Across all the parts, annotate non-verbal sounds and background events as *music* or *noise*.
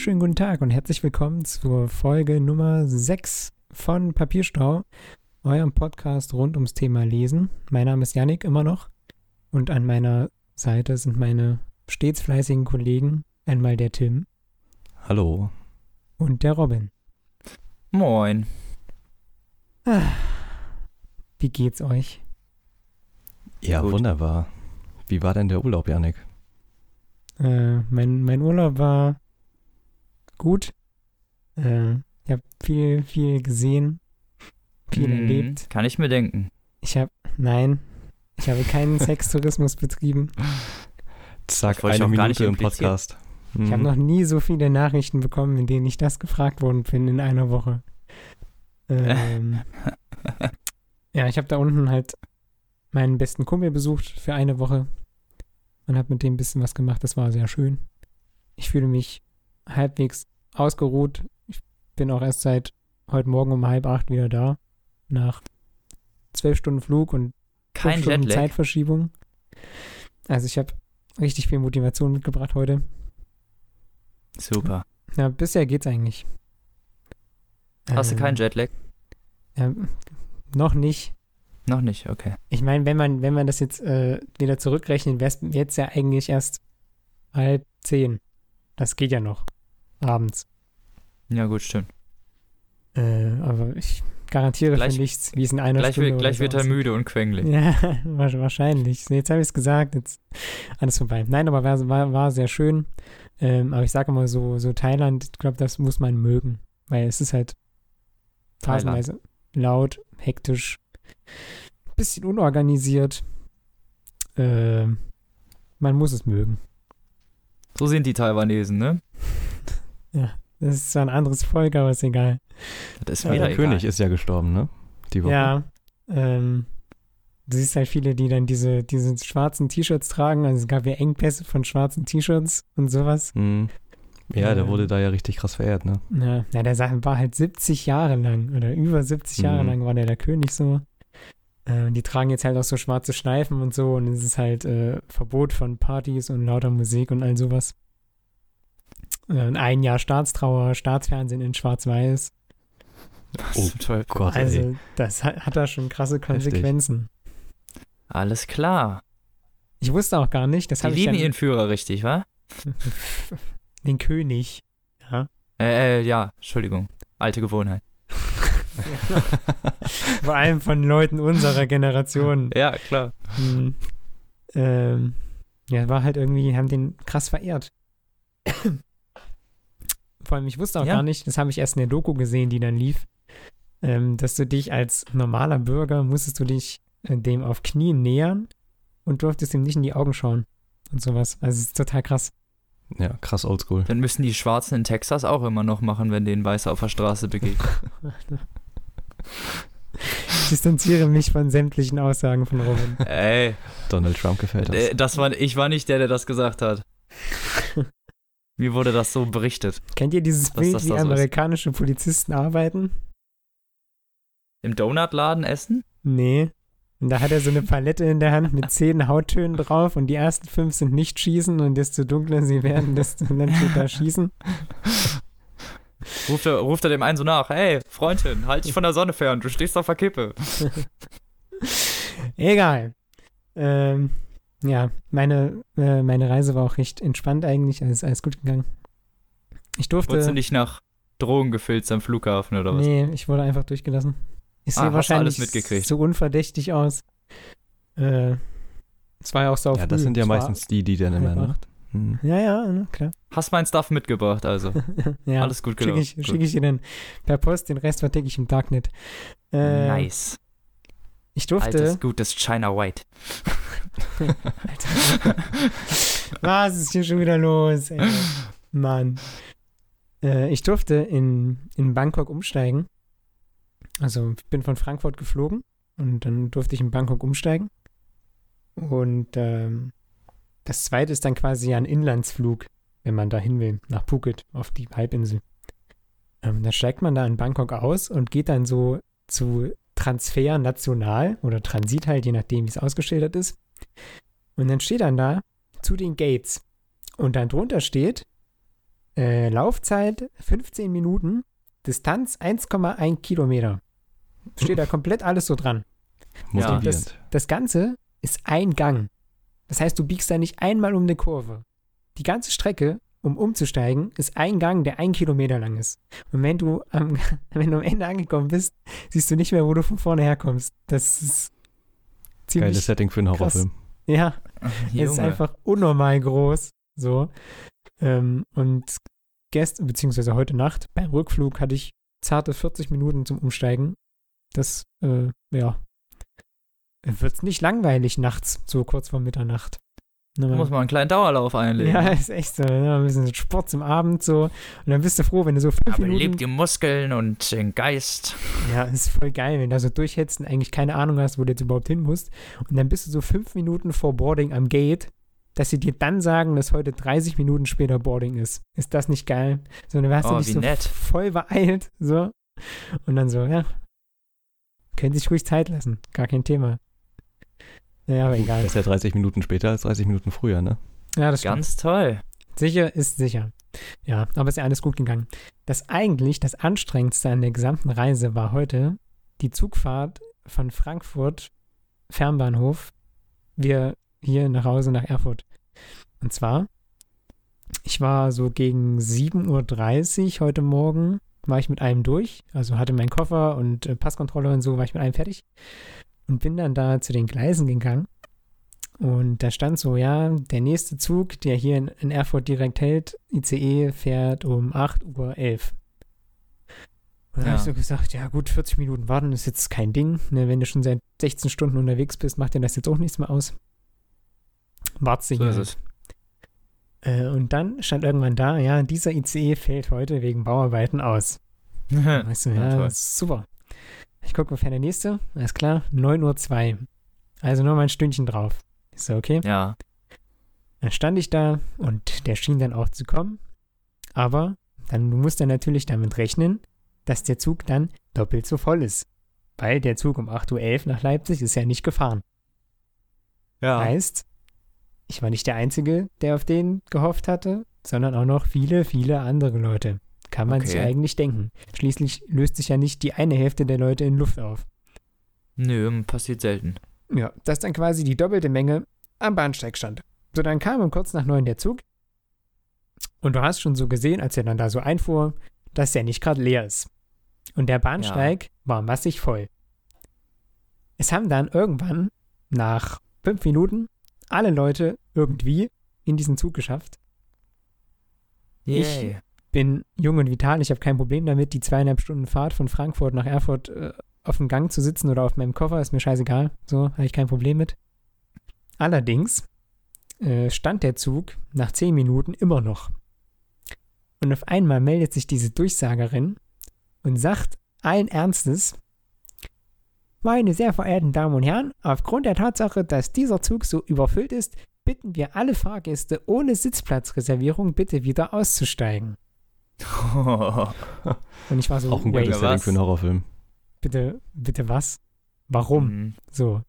wunderschönen guten Tag und herzlich willkommen zur Folge Nummer 6 von Papierstau, eurem Podcast rund ums Thema Lesen. Mein Name ist Yannick immer noch und an meiner Seite sind meine stets fleißigen Kollegen, einmal der Tim Hallo. und der Robin. Moin. Wie geht's euch? Ja, Gut. wunderbar. Wie war denn der Urlaub, Janik? Äh, mein, mein Urlaub war gut. Äh, ich habe viel, viel gesehen, viel Mhm, erlebt. Kann ich mir denken. Ich habe, nein, ich habe keinen *laughs* Sextourismus betrieben. Zack, eine auch gar nicht Minute im. Podcast. Ich habe Mhm. noch nie so viele Nachrichten bekommen, in denen ich das gefragt worden bin in einer Woche. Ähm, *laughs* ja, ich habe da unten halt meinen besten Kumpel besucht für eine Woche und habe mit dem ein bisschen was gemacht. Das war sehr schön. Ich fühle mich halbwegs ausgeruht. Ich bin auch erst seit heute Morgen um halb acht wieder da. Nach zwölf Stunden Flug und Kein Stunden Jetlag. Zeitverschiebung. Also ich habe richtig viel Motivation mitgebracht heute. Super. Ja, bisher geht's eigentlich. Hast du Ähm, keinen Jetlag? Ähm, noch nicht. Noch nicht, okay. Ich meine, wenn man, wenn man das jetzt äh, wieder zurückrechnet, wäre es jetzt ja eigentlich erst halb zehn. Das geht ja noch. Abends. Ja, gut, stimmt. Äh, aber ich garantiere Gleich- für nichts, wie es in einer Gleich, Stunde wird, gleich oder wird so er aussieht. müde und quengelig. Ja, *laughs* wa- wahrscheinlich. Jetzt habe ich es gesagt, jetzt alles vorbei. Nein, aber war, war, war sehr schön. Ähm, aber ich sage mal so, so Thailand, ich glaube, das muss man mögen. Weil es ist halt phasenweise laut, hektisch, bisschen unorganisiert. Ähm, man muss es mögen. So sind die Taiwanesen, ne? *laughs* Das ist zwar ein anderes Volk, aber ist egal. Das ist Ja, Der. König ist ja gestorben, ne? Die Woche. Ja, ähm, du siehst halt viele, die dann diese, diese schwarzen T-Shirts tragen. Also es gab ja Engpässe von schwarzen T-Shirts und sowas. Mhm. Ja, der Ähm. wurde da ja richtig krass verehrt, ne? Ja, na, der war halt 70 Jahre lang oder über 70 Jahre Mhm. lang war der der König so. Äh, die tragen jetzt halt auch so schwarze Schleifen und so und es ist halt äh, Verbot von Partys und lauter Musik und all sowas. Ein Jahr Staatstrauer, Staatsfernsehen in Schwarz-Weiß. Oh? Gott, ey. Also das hat, hat da schon krasse Konsequenzen. Alles klar. Ich wusste auch gar nicht, das Die habe ich lieben ihren Führer richtig, wa? *laughs* den König. Ja. Äh, äh, ja, Entschuldigung. Alte Gewohnheit. *laughs* Vor allem von Leuten unserer Generation. Ja, klar. Hm. Ähm, ja, war halt irgendwie, haben den krass verehrt. Vor allem, ich wusste auch Ja. gar nicht, das habe ich erst in der Doku gesehen, die dann lief, ähm, dass du dich als normaler Bürger musstest du dich äh, dem auf Knien nähern und durftest ihm nicht in die Augen schauen und sowas. Also es ist total krass. Ja, krass oldschool. Dann müssen die Schwarzen in Texas auch immer noch machen, wenn denen Weiße auf der Straße begegnen. *laughs* Ich distanziere mich von sämtlichen Aussagen von Robin. Ey, Donald Trump gefällt das. äh, das war, ich war nicht der, der das gesagt hat. Mir wurde das so berichtet. Kennt ihr dieses Bild, das wie ist? amerikanische Polizisten arbeiten? Im Donutladen essen? Nee. Und da hat er so eine Palette in der Hand mit *laughs* zehn Hauttönen drauf und die ersten fünf sind nicht schießen und desto dunkler sie werden, desto dann steht da schießen. Ruft er, ruft er dem einen so nach, hey, Freundin, halt dich von der Sonne fern, du stehst auf der Kippe. *laughs* Egal. Ähm, ja, meine, äh, meine Reise war auch recht entspannt eigentlich, alles, alles gut gegangen. Ich durfte. Wurdest du nicht nach Drogen gefilzt am Flughafen oder was? nee, ich wurde einfach durchgelassen. Ich Ah, sehe wahrscheinlich alles mitgekriegt? so unverdächtig aus. Äh, es war ja auch so ja, das sind ja meistens die, die dann immer, halb ne? Mhm. Ja, ja, ne, klar. Hast mein Stuff mitgebracht, also. *laughs* ja. Alles gut Schicke gelaufen. ich, Gut. schick ich dir dann per Post, den Rest verticke ich im Darknet. Äh, nice. Ich durfte. Altes, gutes China White. *laughs* Alter. *laughs* Was ist hier schon wieder los? Ey? Mann. Äh, ich durfte in, in Bangkok umsteigen. Also ich bin von Frankfurt geflogen und dann durfte ich in Bangkok umsteigen. Und ähm, das zweite ist dann quasi ein Inlandsflug, wenn man da hin will, nach Phuket, auf die Halbinsel. Ähm, da steigt man da in Bangkok aus und geht dann so zu Transfer national oder Transit halt, je nachdem, wie es ausgeschildert ist. Und dann steht dann da zu den Gates. Und dann drunter steht Äh, Laufzeit 15 Minuten, Distanz 1,1 Kilometer. Steht da *laughs* komplett alles so dran. Motivierend. Das, das Ganze ist ein Gang. Das heißt, du biegst da nicht einmal um eine Kurve. Die ganze Strecke, um umzusteigen, ist ein Gang, der ein Kilometer lang ist. Und wenn du am, *laughs* wenn du am Ende angekommen bist, siehst du nicht mehr, wo du von vorne herkommst. Das ist ziemlich. Geiles Setting für einen krass. Horrorfilm. Ja, es ist einfach unnormal groß. So. Ähm, und gestern, beziehungsweise heute Nacht, beim Rückflug hatte ich zarte 40 Minuten zum Umsteigen. Das, äh, ja, wird nicht langweilig nachts, so kurz vor Mitternacht. Da muss man einen kleinen Dauerlauf einlegen. Ja, *laughs* ist echt so. Ja, ein bisschen Sport zum Abend so. Und dann bist du froh, wenn du so fünf Aber Minuten. lebt die Muskeln und den Geist. Ja, ist voll geil, wenn du da so durchhetzt und eigentlich keine Ahnung hast, wo du jetzt überhaupt hin musst. Und dann bist du so fünf Minuten vor Boarding am Gate, dass sie dir dann sagen, dass heute 30 Minuten später Boarding ist. Ist das nicht geil? So, dann hast du Oh, dich wie so nett. voll beeilt, so. Und dann so, ja. Können sich ruhig Zeit lassen. Gar kein Thema. Ja, aber egal. Besser 30 Minuten später als 30 Minuten früher, ne? Ja, das stimmt. Ganz toll. Sicher ist sicher. Ja, aber ist ja alles gut gegangen. Das eigentlich das Anstrengendste an der gesamten Reise war heute die Zugfahrt von Frankfurt Fernbahnhof wir hier nach Hause nach Erfurt. Und zwar, ich war so gegen 7.30 Uhr heute Morgen, war ich mit einem durch, also hatte meinen Koffer und äh, Passkontrolle und so, war ich mit einem fertig und bin dann da zu den Gleisen gegangen. Und da stand so, ja, der nächste Zug, der hier in, in Erfurt direkt hält, ICE, fährt um 8.11 Uhr. Und da Ja. habe ich so gesagt, ja gut, 40 Minuten warten ist jetzt kein Ding. Ne, wenn du schon seit 16 Stunden unterwegs bist, macht dir das jetzt auch nichts mehr aus. Wartest du So hier halt. Äh, und dann stand irgendwann da, ja, dieser ICE fällt heute wegen Bauarbeiten aus. *laughs* Weißt du, Ja, ja, super. Ich gucke, wer der nächste? Alles klar, 9.02 Uhr. Also nur mal ein Stündchen drauf. Ich so, okay. ja. Dann stand ich da und der schien dann auch zu kommen. Aber dann, du musst dann natürlich damit rechnen, dass der Zug dann doppelt so voll ist. Weil der Zug um 8.11 Uhr nach Leipzig ist ja nicht gefahren. Ja. Heißt, ich war nicht der Einzige, der auf den gehofft hatte, sondern auch noch viele, viele andere Leute. Kann man sich Okay. eigentlich denken. Schließlich löst sich ja nicht die eine Hälfte der Leute in Luft auf. Nö, passiert selten. Ja, das ist dann quasi die doppelte Menge am Bahnsteig stand. So, dann kam um kurz nach neun der Zug. Und du hast schon so gesehen, als er dann da so einfuhr, dass der nicht gerade leer ist. Und der Bahnsteig war massig voll. Es haben dann irgendwann nach fünf Minuten alle Leute irgendwie in diesen Zug geschafft. Ich- Yay. Bin jung und vital, ich habe kein Problem damit, die zweieinhalb Stunden Fahrt von Frankfurt nach Erfurt äh, auf dem Gang zu sitzen oder auf meinem Koffer, ist mir scheißegal. So, habe ich kein Problem mit. Allerdings äh, stand der Zug nach zehn Minuten immer noch. Und auf einmal meldet sich diese Durchsagerin und sagt allen Ernstes, meine sehr verehrten Damen und Herren, aufgrund der Tatsache, dass dieser Zug so überfüllt ist, bitten wir alle Fahrgäste ohne Sitzplatzreservierung bitte wieder auszusteigen. Und ich war so, Auch ein gutes Setting was? für einen Horrorfilm. bitte, bitte was? Warum? Mhm. So.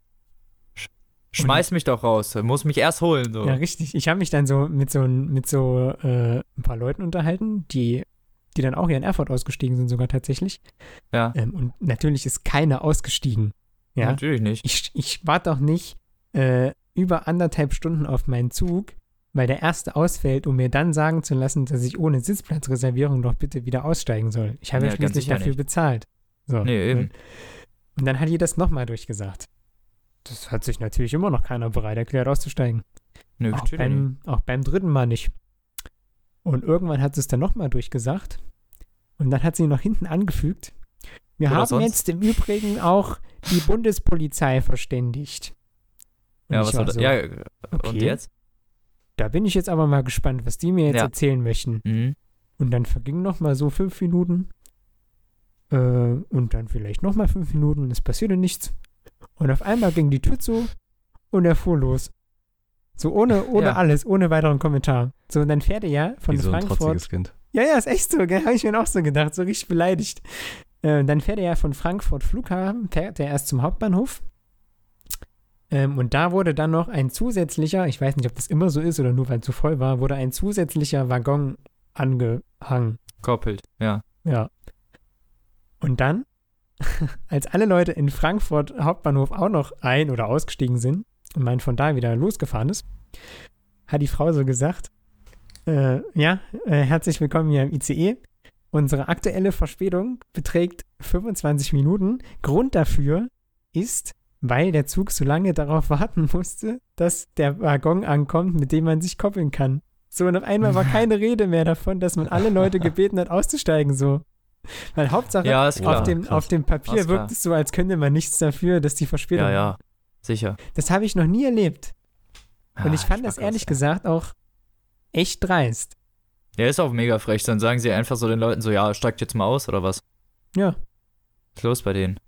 Schmeiß mich doch raus. Muss mich erst holen. So. Ja, richtig. Ich habe mich dann so mit so, mit so äh, ein paar Leuten unterhalten, die, die dann auch hier in Erfurt ausgestiegen sind, sogar tatsächlich. Ja. Ähm, und natürlich ist keiner ausgestiegen. Ja. Natürlich nicht. Ich, ich warte auch nicht äh, über anderthalb Stunden auf meinen Zug, weil der erste ausfällt, um mir dann sagen zu lassen, dass ich ohne Sitzplatzreservierung doch bitte wieder aussteigen soll. Ich habe ja, Ja, schließlich dafür nicht. bezahlt. So. Nee, eben. Und dann hat ihr das nochmal durchgesagt. Das hat sich natürlich immer noch keiner bereit erklärt, auszusteigen. Nö, Auch beim, auch beim dritten Mal nicht. Und irgendwann hat sie es dann nochmal durchgesagt. Und dann hat sie noch hinten angefügt. Wir Oder haben sonst? jetzt im Übrigen auch die Bundespolizei verständigt. Und Ja, was soll das? so, Ja, und okay. jetzt? Da bin ich jetzt aber mal gespannt, was die mir jetzt Ja. erzählen möchten. Mhm. Und dann vergingen noch mal so fünf Minuten. Äh, und dann vielleicht noch mal fünf Minuten und es passierte nichts. Und auf einmal ging die Tür zu und er fuhr los. So ohne, *laughs* ohne Ja. alles, ohne weiteren Kommentar. So, und dann fährt er ja von Wie so ein Frankfurt. trotziges Kind. Ja, ja, ist echt so, gell? *laughs* Habe ich mir auch so gedacht, so richtig beleidigt. Äh, dann fährt er ja von Frankfurt Flughafen, fährt er erst zum Hauptbahnhof. Ähm, und da wurde dann noch ein zusätzlicher, ich weiß nicht, ob das immer so ist oder nur weil es zu voll war, wurde ein zusätzlicher Waggon angehangen. Koppelt, ja. Ja. Und dann, *laughs* als alle Leute in Frankfurt Hauptbahnhof auch noch ein- oder ausgestiegen sind und man von da wieder losgefahren ist, hat die Frau so gesagt, äh, ja, äh, herzlich willkommen hier im ICE. Unsere aktuelle Verspätung beträgt 25 Minuten. Grund dafür ist, weil der Zug so lange darauf warten musste, dass der Waggon ankommt, mit dem man sich koppeln kann. So, und auf einmal war keine Rede mehr davon, dass man alle Leute *laughs* gebeten hat, auszusteigen, so. Weil Hauptsache, Ja, klar. auf, dem, krass. auf dem Papier klar. wirkt es so, als könnte man nichts dafür, dass die Verspätung. Ja, ja. Sicher. Das habe ich noch nie erlebt. Und Ah, ich fand das mag ehrlich ja. gesagt auch echt dreist. Ja, ist auch mega frech. Dann sagen sie einfach so den Leuten so, ja, steigt jetzt mal aus oder was? Ja, Was ist los bei denen?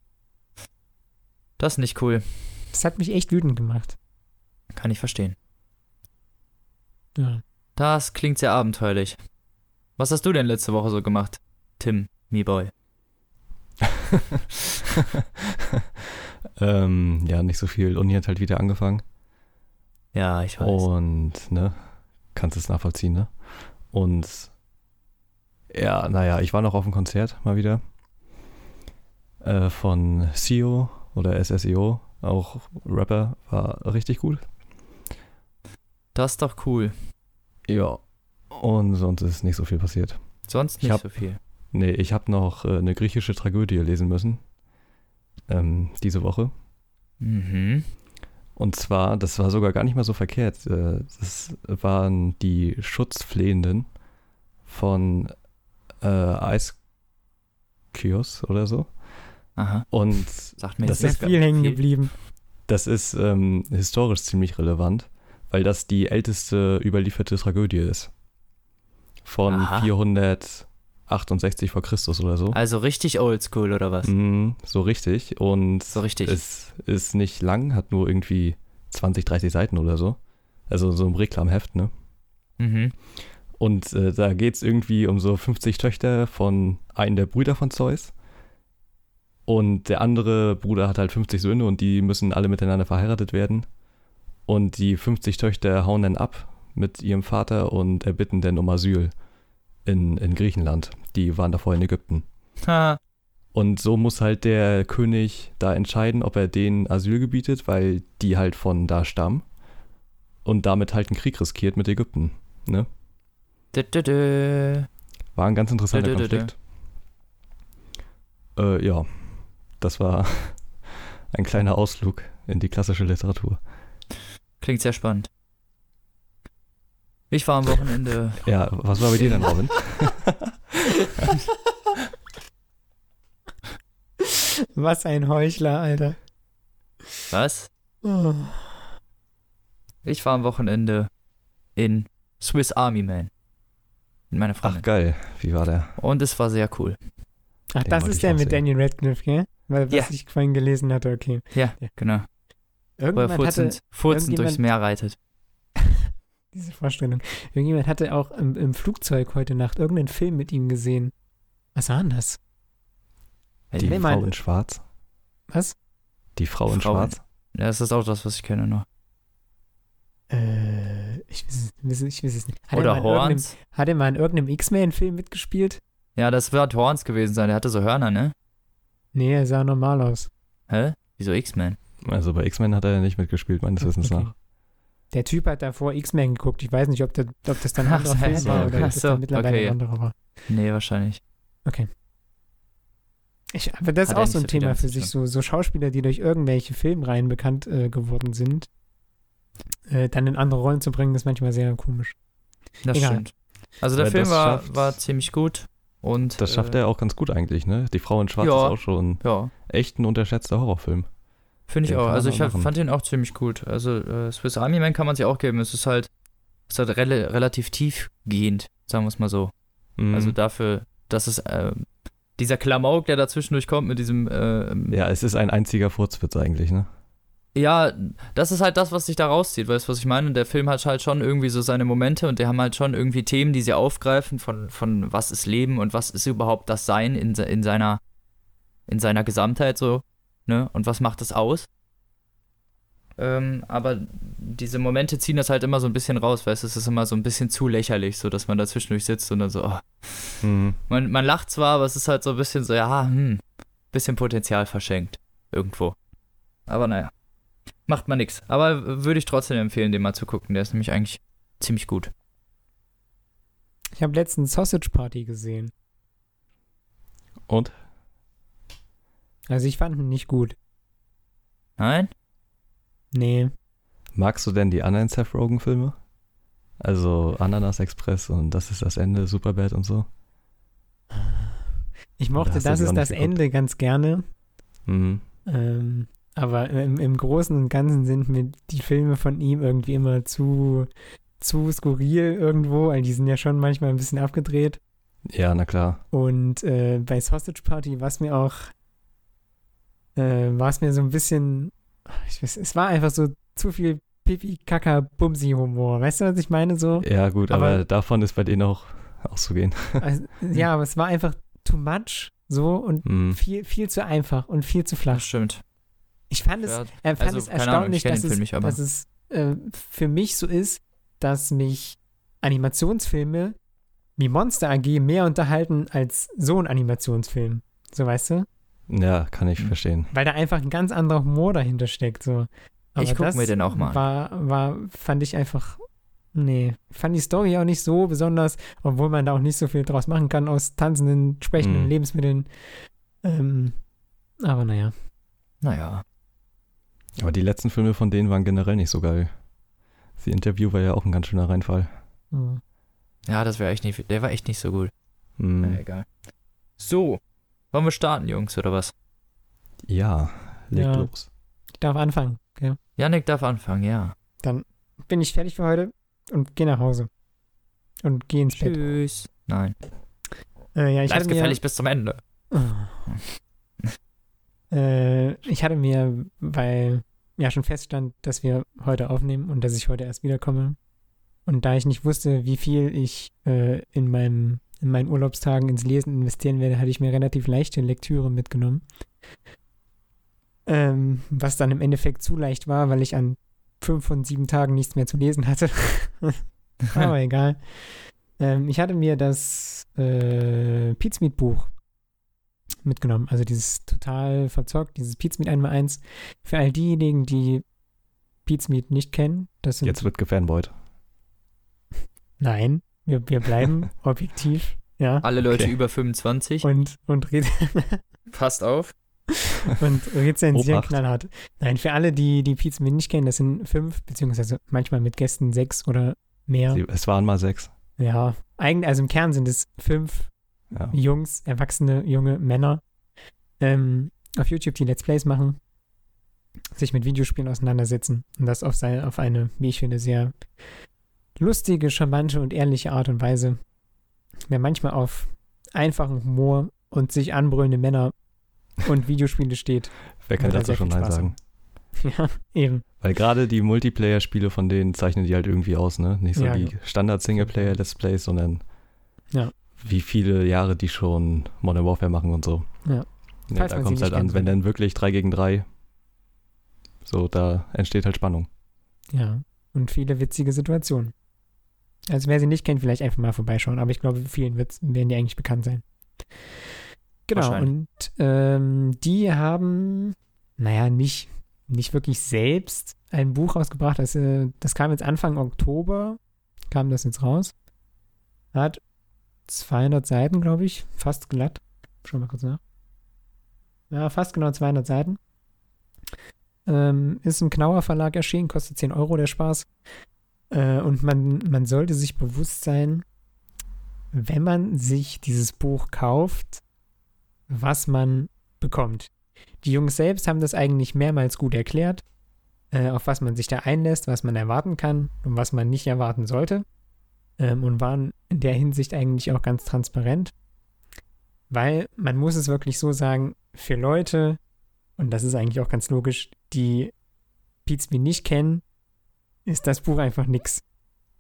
Das ist nicht cool. das hat mich echt wütend gemacht. Kann ich verstehen. Ja. Das klingt sehr abenteuerlich. Was hast du denn letzte Woche so gemacht, Tim, me boy? *laughs* ähm, ja, nicht so viel. Uni hat halt wieder angefangen. Ja, ich weiß. Und, ne, kannst es nachvollziehen, ne? Und ja, naja, ich war noch auf dem Konzert mal wieder. Äh, von CEO oder SSEO, auch Rapper, war richtig gut. Das ist doch cool. Ja. Und sonst ist nicht so viel passiert. Sonst Ich nicht hab- so viel. Nee, ich habe noch äh, eine griechische Tragödie lesen müssen. Ähm, diese Woche. Mhm. Und zwar, das war sogar gar nicht mal so verkehrt. äh, Das waren die Schutzflehenden von äh, Eiskios oder so. Aha. Und Sagt mir Das ist viel hängen geblieben. das ist ähm, historisch ziemlich relevant, weil das die älteste überlieferte Tragödie ist. Von Aha. 468 vor Christus oder so. Also richtig oldschool oder was? Mhm, so richtig. Und So richtig. es ist nicht lang, hat nur irgendwie 20, 30 Seiten oder so. Also so ein Reklamheft, ne? Mhm. Und äh, da geht es irgendwie um so 50 Töchter von einem der Brüder von Zeus. Und der andere Bruder hat halt 50 Söhne und die müssen alle miteinander verheiratet werden. Und die 50 Töchter hauen dann ab mit ihrem Vater und erbitten dann um Asyl in, in Griechenland. Die waren davor in Ägypten. Ha. Und so muss halt der König da entscheiden, ob er denen Asyl gebietet, weil die halt von da stammen. Und damit halt einen Krieg riskiert mit Ägypten. Ne? Dö, dö, dö. War ein ganz interessanter. Konflikt. Äh, ja, das war *laughs* ein kleiner Ausflug in die klassische Literatur. Klingt sehr spannend. Ich war am Wochenende. *laughs* Ja, was war bei dir denn, *laughs* Robin? Was ein Heuchler, Alter. Was? Oh. Ich war am Wochenende in Swiss Army Man. Mit meiner Ach, Freundin. geil. Wie war der? Und es war sehr cool. Ach, Den das ist der mit sehen. Daniel Radcliffe, gell? Weil, was Ja. ich vorhin gelesen hatte, okay. Ja, Ja. genau. Wo er Irgendjemand hatte furzend, furzend irgendjemand- durchs Meer reitet. *laughs* diese Vorstellung. Irgendjemand hatte auch im, im Flugzeug heute Nacht irgendeinen Film mit ihm gesehen. Was war denn das? Die Nee, Frau mein- in Schwarz? Was? Die Frau in Frau in- Schwarz? Ja, das ist auch das, was ich kenne noch. Äh, ich weiß, ich weiß es nicht. Hat er Oder Horns. Hat er mal in irgendeinem X-Men-Film mitgespielt? Ja, das wird Horns gewesen sein. Der hatte so Hörner, ne? Nee, er sah normal aus. Hä? Wieso X-Men? Also bei X-Men hat er ja nicht mitgespielt, meines Wissens Okay. nach. Der Typ hat davor X-Men geguckt. Ich weiß nicht, ob, der, ob das dann ein Ach anderer so, Film so, war okay. oder ob das dann mittlerweile okay. ein anderer war. Nee, wahrscheinlich. Ich, aber das ist Hat er auch so ein Thema für sich. So, so Schauspieler, die durch irgendwelche Filmreihen bekannt äh, geworden sind, äh, dann in andere Rollen zu bringen, ist manchmal sehr komisch. Das Egal. stimmt. Also der Aber Film war, war ziemlich gut. Und, Das schafft äh, er auch ganz gut eigentlich, ne? Die Frau in Schwarz Ja. ist auch schon Ja, echt ein unterschätzter Horrorfilm. finde ich Den auch. Also ich machen. fand ihn auch ziemlich gut. Also äh, Swiss Army Man kann man sich auch geben. Es ist halt, ist halt rela relativ tiefgehend, sagen wir es mal so. Mhm. Also dafür, dass es äh, dieser Klamauk, der dazwischendurch kommt mit diesem äh, ja, es ist ein einziger Furzwitz eigentlich, ne? Ja, das ist halt das, was sich da rauszieht, weißt du, was ich meine? Der Film hat halt schon irgendwie so seine Momente und die haben halt schon irgendwie Themen, die sie aufgreifen von, von was ist Leben und was ist überhaupt das Sein in, in seiner in seiner Gesamtheit so, ne? Und was macht es aus? Ähm, aber diese Momente ziehen das halt immer so ein bisschen raus, weißt du, es ist immer so ein bisschen zu lächerlich, so dass man da zwischendurch sitzt und dann so, oh. Mhm. man, man lacht zwar, aber es ist halt so ein bisschen so, ja, hm, bisschen Potenzial verschenkt. Irgendwo. Aber naja. Macht man nichts. Aber würde ich trotzdem empfehlen, den mal zu gucken. Der ist nämlich eigentlich ziemlich gut. Ich habe letztens Sausage Party gesehen. Und? Also ich fand ihn nicht gut. Nein? Nee. Magst du denn die anderen Seth Rogen-Filme? Also Ananas Express und Das ist das Ende, Superbad und so? Ich mochte Das ist das geguckt? Ende ganz gerne. Mhm. Ähm, aber im, im Großen und Ganzen sind mir die Filme von ihm irgendwie immer zu, zu skurril irgendwo, weil die sind ja schon manchmal ein bisschen abgedreht. Ja, na klar. Und äh, bei Sausage Party war es mir auch, äh, war es mir so ein bisschen, ich weiß, es war einfach so zu viel Pipi, Kaka, Bumsi-Humor. Weißt du, was ich meine? So, Ja, gut, aber, Aber- davon ist bei denen auch auszugehen. also, *laughs* ja, aber es war einfach too much, so und Mhm. viel, viel zu einfach und viel zu Das flach. stimmt. Ich fand es, äh, fand also, es Ahnung, erstaunlich, ich kenn dass, es, nicht, dass es äh, für mich so ist, dass mich Animationsfilme wie Monster AG mehr unterhalten als so ein Animationsfilm. So weißt du? Ja, kann ich verstehen. Weil da einfach ein ganz anderer Humor dahinter steckt. So. Aber Ich guck das mir den auch mal an. War, war, fand ich einfach, nee, fand die Story auch nicht so besonders, obwohl man da auch nicht so viel draus machen kann aus tanzenden, sprechenden Mhm. Lebensmitteln. Ähm, aber naja. Naja. Aber die letzten Filme von denen waren generell nicht so geil. The Interview war ja auch ein ganz schöner Reinfall. Mhm. Ja, das wäre echt nicht, der war echt nicht so gut. Mhm. Na, egal. So. Wollen wir starten, Jungs, oder was? Ja, leg Ja. los. Ich darf anfangen. Okay? Janik darf anfangen, ja. Bin ich fertig für heute und gehe nach Hause. Und gehe ins Bett. Tschüss. Nein. Äh, ja, ich Bleib gefällig bis zum Ende. *laughs* Äh, ich hatte mir, weil ja schon feststand, dass wir heute aufnehmen und dass ich heute erst wiederkomme. Und da ich nicht wusste, wie viel ich äh, in, meinem, in meinen Urlaubstagen ins Lesen investieren werde, hatte ich mir relativ leichte Lektüre mitgenommen. Ähm, was dann im Endeffekt zu leicht war, weil ich an fünf von sieben Tagen nichts mehr zu lesen hatte. *laughs* Aber egal. Ähm, ich hatte mir das äh, Pizmeet-Buch mitgenommen. Also dieses total verzockt, dieses Pizmeet 1x1. Für all diejenigen, die Pizmeet nicht kennen, das sind. Jetzt wird gefanboyt. Nein, wir, wir bleiben *laughs* objektiv. Ja. Alle Leute Okay. über 25. Und, und, *laughs* Passt auf. und rezensieren Obacht. knallhart. Nein, für alle, die die Pizmeet nicht kennen, das sind fünf, beziehungsweise manchmal mit Gästen sechs oder mehr. Sie, es waren mal sechs. Ja, eigentlich, also im Kern sind es fünf Ja. Jungs, erwachsene, junge Männer ähm, auf YouTube, die Let's Plays machen, sich mit Videospielen auseinandersetzen und das auf, seine, auf eine, wie ich finde, sehr lustige, charmante und ehrliche Art und Weise. Wer manchmal auf einfachen Humor und sich anbrüllende Männer und *laughs* Videospiele steht. Wer kann Ja, dazu schon Nein sagen? *laughs* ja, eben. Weil gerade die Multiplayer-Spiele von denen zeichnen die halt irgendwie aus, ne? Nicht so Ja, die genau. Standard-Singleplayer-Let's Plays, sondern Ja. Wie viele Jahre die schon Modern Warfare machen und so. Ja. Ja, da kommt es halt an, wenn dann wirklich 3 gegen 3, so, da entsteht halt Spannung. Ja, und viele witzige Situationen. Also wer sie nicht kennt, vielleicht einfach mal vorbeischauen, aber ich glaube, vielen wird's, werden die eigentlich bekannt sein. Genau, und ähm, die haben, naja, nicht, nicht wirklich selbst ein Buch rausgebracht. Das, äh, das kam jetzt Anfang Oktober, kam das jetzt raus. Hat 200 Seiten, glaube ich, fast glatt. Schau mal kurz nach. Ja, fast genau 200 Seiten. Ähm, ist im Knauer Verlag erschienen, kostet 10 Euro der Spaß. Äh, und man, man sollte sich bewusst sein, wenn man sich dieses Buch kauft, was man bekommt. Die Jungs selbst haben das eigentlich mehrmals gut erklärt, äh, auf was man sich da einlässt, was man erwarten kann und was man nicht erwarten sollte. Ähm, und waren in der Hinsicht eigentlich auch ganz transparent. Weil man muss es wirklich so sagen, für Leute, und das ist eigentlich auch ganz logisch, die Pizmeet nicht kennen, ist das Buch einfach nix.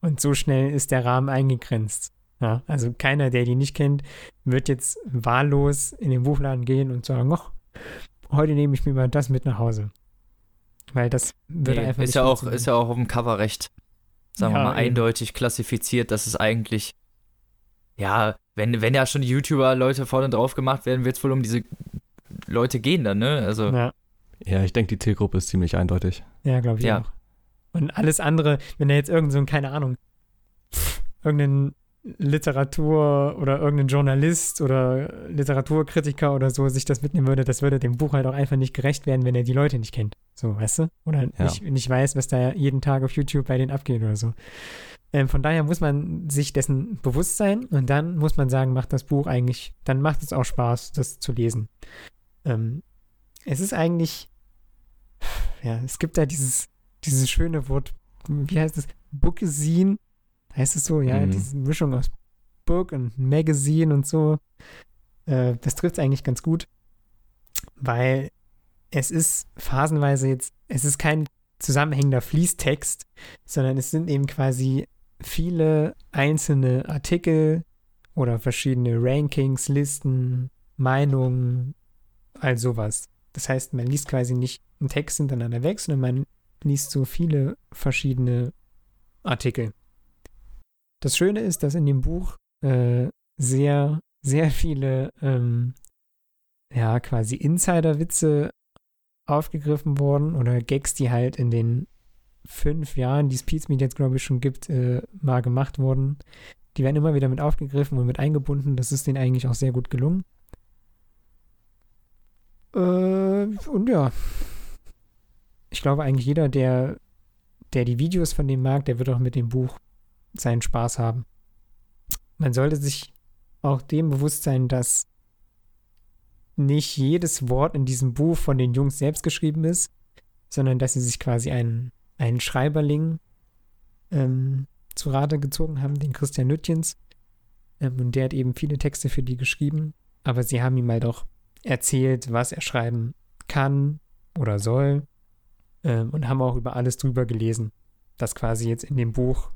Und so schnell ist der Rahmen eingegrenzt. Ja, also keiner, der die nicht kennt, wird jetzt wahllos in den Buchladen gehen und sagen, ach, heute nehme ich mir mal das mit nach Hause. Weil das würde Nee, einfach ist nicht ja auch ist ja auch auf dem Cover recht, sagen wir Ja, mal, eben. eindeutig klassifiziert, dass es eigentlich ja, wenn wenn ja schon die YouTuber Leute vorne drauf gemacht werden, wird es wohl um diese Leute gehen dann, ne? Also Ja, Ja, ich denke, die Zielgruppe ist ziemlich eindeutig. ja glaube ich Ja. auch. Und alles andere, wenn er jetzt irgend so ein, keine Ahnung, pff, irgendein Literatur oder irgendein Journalist oder Literaturkritiker oder so sich das mitnehmen würde, das würde dem Buch halt auch einfach nicht gerecht werden, wenn er die Leute nicht kennt. So, weißt du? Oder Ja. nicht, nicht weiß, was da jeden Tag auf YouTube bei denen abgeht oder so. Ähm, von daher muss man sich dessen bewusst sein und dann muss man sagen, macht das Buch eigentlich, dann macht es auch Spaß, das zu lesen. Ähm, es ist eigentlich, ja, es gibt da dieses, dieses schöne Wort, wie heißt es? Bookazine, heißt es so, ja, Mhm. diese Mischung aus Book und Magazine und so. Äh, das trifft es eigentlich ganz gut, weil es ist phasenweise jetzt, es ist kein zusammenhängender Fließtext, sondern es sind eben quasi viele einzelne Artikel oder verschiedene Rankings, Listen, Meinungen, all sowas. Das heißt, man liest quasi nicht einen Text hintereinander weg, sondern man liest so viele verschiedene Artikel. Das Schöne ist, dass in dem Buch äh, sehr, sehr viele, ähm, ja, quasi Insider-Witze aufgegriffen wurden oder Gags, die halt in den fünf Jahren, die Speedsmeet jetzt, glaube ich, schon gibt, äh, mal gemacht wurden. Die werden immer wieder mit aufgegriffen und mit eingebunden. Das ist denen eigentlich auch sehr gut gelungen. Äh, und ja, ich glaube eigentlich jeder, der, der die Videos von dem mag, der wird auch mit dem Buch seinen Spaß haben. Man sollte sich auch dem bewusst sein, dass nicht jedes Wort in diesem Buch von den Jungs selbst geschrieben ist, sondern dass sie sich quasi einen, einen Schreiberling ähm, zu Rate gezogen haben, den Christian Nüttjens. Ähm, und der hat eben viele Texte für die geschrieben, aber sie haben ihm halt auch erzählt, was er schreiben kann oder soll ähm, und haben auch über alles drüber gelesen, dass quasi jetzt in dem Buch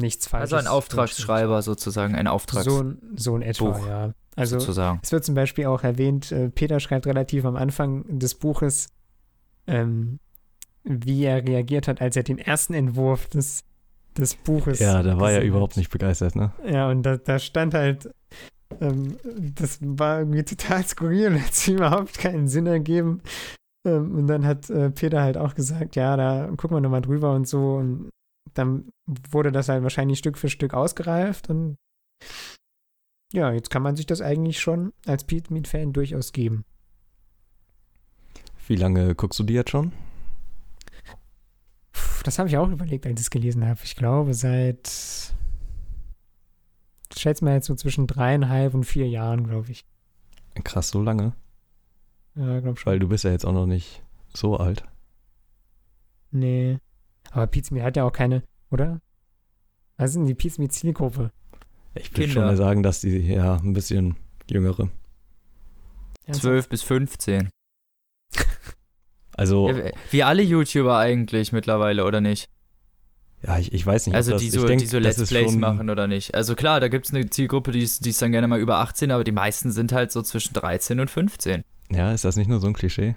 nichts Falsches also ein Auftragsschreiber sozusagen, ein Auftrags So, ein- so in etwa, Buch, ja. Also sozusagen. es wird zum Beispiel auch erwähnt, äh, Peter schreibt relativ am Anfang des Buches, ähm, wie er reagiert hat, als er den ersten Entwurf des, des Buches. Ja, da war er überhaupt nicht begeistert, ne? Ja, und da, da stand halt, ähm, das war irgendwie total skurril und hat sich überhaupt keinen Sinn ergeben. Ähm, und dann hat äh, Peter halt auch gesagt, ja, da gucken wir nochmal drüber und so. Und dann wurde das halt wahrscheinlich Stück für Stück ausgereift und ja, jetzt kann man sich das eigentlich schon als Pete Meat-Fan durchaus geben. Wie lange guckst du die jetzt schon? Das habe ich auch überlegt, als ich es gelesen habe. Ich glaube, seit, ich schätze mal jetzt so zwischen dreieinhalb und vier Jahren, glaube ich. Krass, so lange. Ja, glaube schon. Weil du bist ja jetzt auch noch nicht so alt. Nee. Aber Pete Meat hat ja auch keine, oder? Was ist denn die Pete Meat Zielgruppe? Ich will Kinder. schon sagen, dass die ja ein bisschen jüngere. 12 bis 15. *laughs* Also, ja, Ja, wie alle YouTuber eigentlich mittlerweile, oder nicht? ich, ich weiß nicht, ob Also das, die ich so, denk, die so Let's Plays machen oder nicht. Also klar, da gibt es eine Zielgruppe, die ist, die ist dann gerne mal über 18, aber die meisten sind halt so zwischen 13 und 15. Ja, ist das nicht nur so ein Klischee?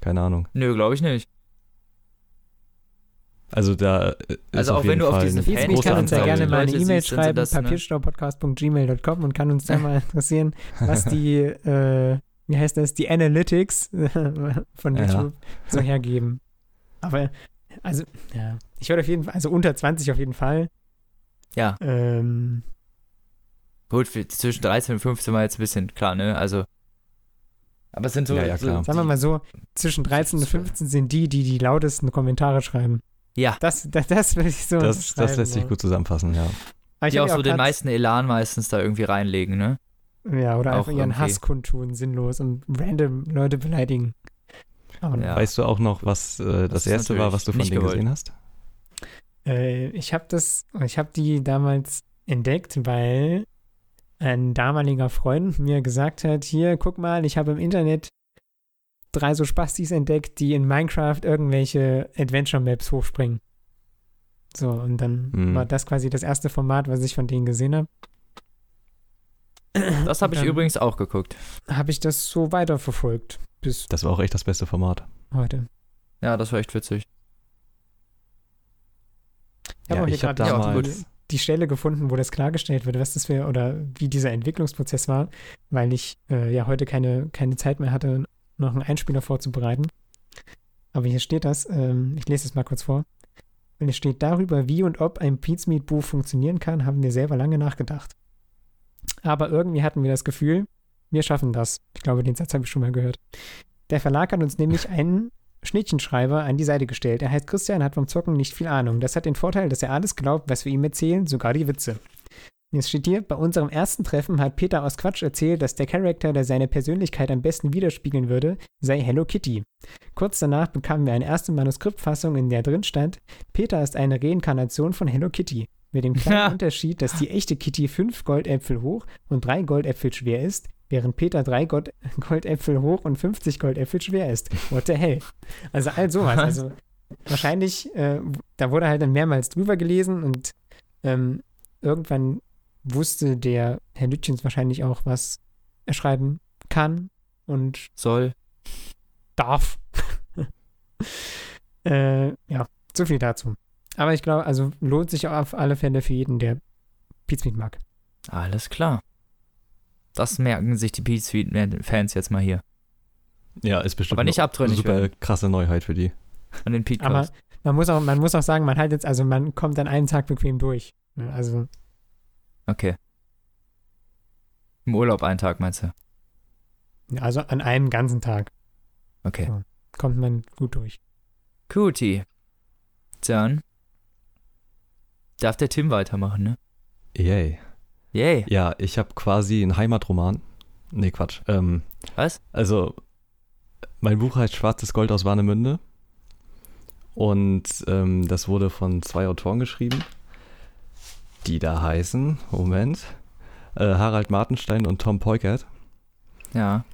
Keine Ahnung. Nö, glaube ich nicht. Also da äh, ist Also auf auch jeden wenn du auf Fall diesen eine Pete Fan- Meat große kann uns ja gerne mal eine E-Mail schreiben, ne? papierstaupodcast.gmail.com und kann uns da mal *laughs* interessieren, was die, äh, wie heißt das, die Analytics von Ja. YouTube so hergeben. Aber, also, ja, ich würde auf jeden Fall, also unter 20 auf jeden Fall. Ja, Ähm, gut, für- zwischen 13 und 15 war jetzt ein bisschen klar, ne? Also. Aber es sind so. Ja, ja, so klar. sagen wir mal so, zwischen 13 und 15 sind die, die die lautesten Kommentare schreiben. Ja, Das, das, das würde ich so Das, das lässt sich ja. gut zusammenfassen, ja. Aber ich die auch so den meisten Elan meistens da irgendwie reinlegen, ne? Ja, oder auch einfach ihren irgendwie. Hass kundtun, sinnlos und random Leute beleidigen. Aber Ja. Weißt du auch noch, was äh, das, ist erste war, was du von denen nicht gesehen hast? Äh, ich habe das, ich habe die damals entdeckt, weil ein damaliger Freund mir gesagt hat, hier, guck mal, ich habe im Internet drei so Spastis entdeckt, die in Minecraft irgendwelche Adventure Maps hochspringen. So, und dann Hm. war das quasi das erste Format, was ich von denen gesehen habe. Das habe ich übrigens auch geguckt. Habe ich das so weiterverfolgt bis Das war auch echt das beste Format. heute. Ja, das war echt witzig. Ich habe Ja, auch hier hab gerade die, die Stelle gefunden, wo das klargestellt wird, was das für oder wie dieser Entwicklungsprozess war, weil ich äh, ja heute keine, keine Zeit mehr hatte, noch einen Einspieler vorzubereiten. Aber hier steht das, ähm, ich lese es mal kurz vor. Wenn es steht darüber, wie und ob ein Pizmeet-Buch funktionieren kann, haben wir selber lange nachgedacht. Aber irgendwie hatten wir das Gefühl, wir schaffen das. Ich glaube, den Satz habe ich schon mal gehört. Der Verlag hat uns nämlich *laughs* einen Schnittchenschreiber an die Seite gestellt. Er heißt Christian, hat vom Zocken nicht viel Ahnung. Das hat den Vorteil, dass er alles glaubt, was wir ihm erzählen, sogar die Witze. Jetzt steht hier, bei unserem ersten Treffen hat Peter aus Quatsch erzählt, dass der Charakter, der seine Persönlichkeit am besten widerspiegeln würde, sei Hello Kitty. Kurz danach bekamen wir eine erste Manuskriptfassung, in der drin stand, Peter ist eine Reinkarnation von Hello Kitty. Mit dem *laughs* kleinen Ja. Unterschied, dass die echte Kitty fünf Goldäpfel hoch und drei Goldäpfel schwer ist, während Peter drei Gold *laughs* Goldäpfel hoch und 50 Goldäpfel schwer ist. What the hell? Also all sowas. Was? Also wahrscheinlich, äh, da wurde halt dann mehrmals drüber gelesen und ähm, irgendwann wusste der Herr Lütchens wahrscheinlich auch, was er schreiben kann und Soll. darf. *laughs* äh, ja, so viel dazu. Aber ich glaube, also lohnt sich auf alle Fälle für jeden, der Pizmeat mag. Alles klar. Das merken sich die Pete Suite-Fans jetzt mal hier. Ja, ist bestimmt Aber nicht eine abtrünnig super werden. krasse Neuheit für die. An den Pete Aber man muss auch, man muss auch sagen, man hat jetzt, also man kommt an einem Tag bequem durch. Ne, Also, Okay. Im Urlaub einen Tag, meinst du? also an einem ganzen Tag Okay. Ja. kommt man gut durch. Cutie. Dann darf der Tim weitermachen, ne? Yay. Yay. Ja, ich habe quasi einen Heimatroman. Nee, Quatsch. Ähm, Was? also, mein Buch heißt Schwarzes Gold aus Warnemünde. Und ähm, das wurde von zwei Autoren geschrieben, die da heißen, Moment, äh, Harald Martenstein und Tom Peukert. Ja.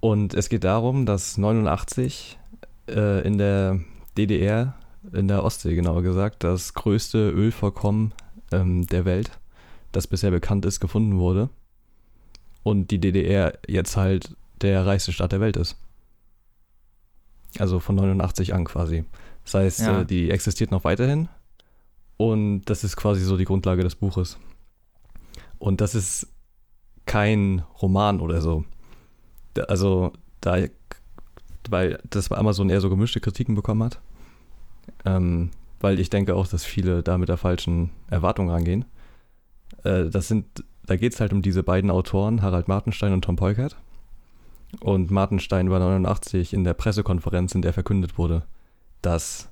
Und es geht darum, dass 89 äh, in der DDR, in der Ostsee genauer gesagt, das größte Ölvorkommen ähm, der Welt, das bisher bekannt ist, gefunden wurde. Und die DDR jetzt halt der reichste Staat der Welt ist. Also von 89 an quasi. Das heißt, Ja. äh, die existiert noch weiterhin. Und das ist quasi so die Grundlage des Buches. Und das ist kein Roman oder so. Also, da, weil das bei Amazon eher so gemischte Kritiken bekommen hat. Ähm, weil ich denke auch, dass viele da mit der falschen Erwartung rangehen. Äh, das sind, da geht es halt um diese beiden Autoren, Harald Martenstein und Tom Peukert. Und Martenstein war 89 in der Pressekonferenz, in der verkündet wurde, dass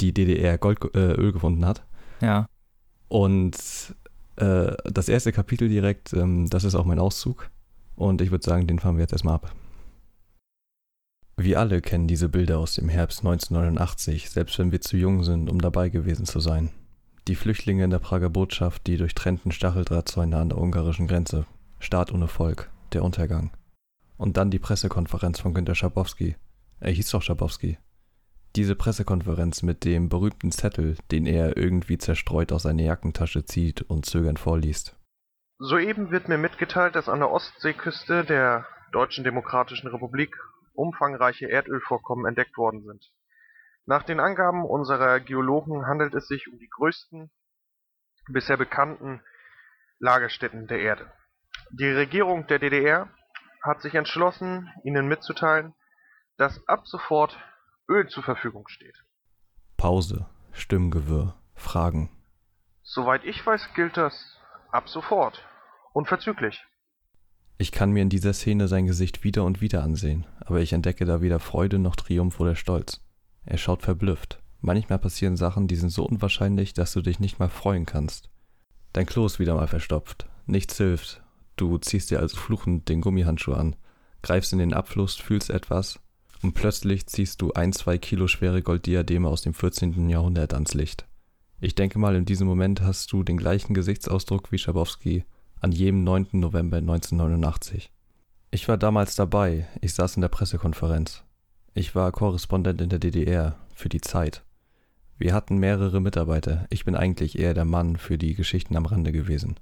die DDR Gold, äh, Öl gefunden hat. Ja. Und äh, das erste Kapitel direkt, ähm, das ist auch mein Auszug. Und ich würde sagen, den fahren wir jetzt erstmal ab. Wir alle kennen diese Bilder aus dem Herbst 1989, selbst wenn wir zu jung sind, um dabei gewesen zu sein. Die Flüchtlinge in der Prager Botschaft, die durchtrennten Stacheldrahtzäune an der ungarischen Grenze. Staat ohne Volk, der Untergang. Und dann die Pressekonferenz von Günter Schabowski. Er hieß doch Schabowski. Diese Pressekonferenz mit dem berühmten Zettel, den er irgendwie zerstreut aus seiner Jackentasche zieht und zögernd vorliest. Soeben wird mir mitgeteilt, dass an der Ostseeküste der Deutschen Demokratischen Republik umfangreiche Erdölvorkommen entdeckt worden sind. Nach den Angaben unserer Geologen handelt es sich um die größten bisher bekannten Lagerstätten der Erde. Die Regierung der DDR hat sich entschlossen, Ihnen mitzuteilen, dass ab sofort Öl zur Verfügung steht. Pause, Stimmgewirr, Fragen. Soweit ich weiß, gilt das ab sofort. Unverzüglich. Ich kann mir in dieser Szene sein Gesicht wieder und wieder ansehen, aber ich entdecke da weder Freude noch Triumph oder Stolz. Er schaut verblüfft. Manchmal passieren Sachen, die sind so unwahrscheinlich, dass du dich nicht mal freuen kannst. Dein Klo ist wieder mal verstopft. Nichts hilft. Du ziehst dir also fluchend den Gummihandschuh an, greifst in den Abfluss, fühlst etwas und plötzlich ziehst du ein, zwei Kilo schwere Golddiademe aus dem 14. Jahrhundert ans Licht. Ich denke mal, in diesem Moment hast du den gleichen Gesichtsausdruck wie Schabowski an jedem 9. November 1989. Ich war damals dabei, ich saß in der Pressekonferenz. Ich war Korrespondent in der DDR für die Zeit. Wir hatten mehrere Mitarbeiter, ich bin eigentlich eher der Mann für die Geschichten am Rande gewesen.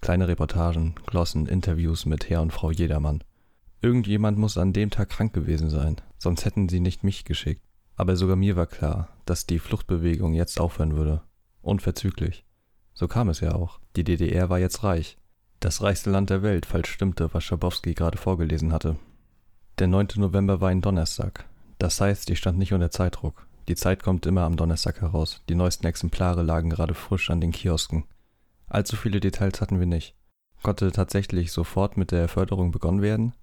Kleine Reportagen, Glossen, Interviews mit Herr und Frau Jedermann. Irgendjemand muss an dem Tag krank gewesen sein, sonst hätten sie nicht mich geschickt. Aber sogar mir war klar, dass die Fluchtbewegung jetzt aufhören würde. Unverzüglich. So kam es ja auch. Die DDR war jetzt reich. Das reichste Land der Welt, falls stimmte, was Schabowski gerade vorgelesen hatte. Der 9. November war ein Donnerstag. Das heißt, ich stand nicht unter Zeitdruck. Die Zeit kommt immer am Donnerstag heraus. Die neuesten Exemplare lagen gerade frisch an den Kiosken. Allzu viele Details hatten wir nicht. Konnte tatsächlich sofort mit der Förderung begonnen werden?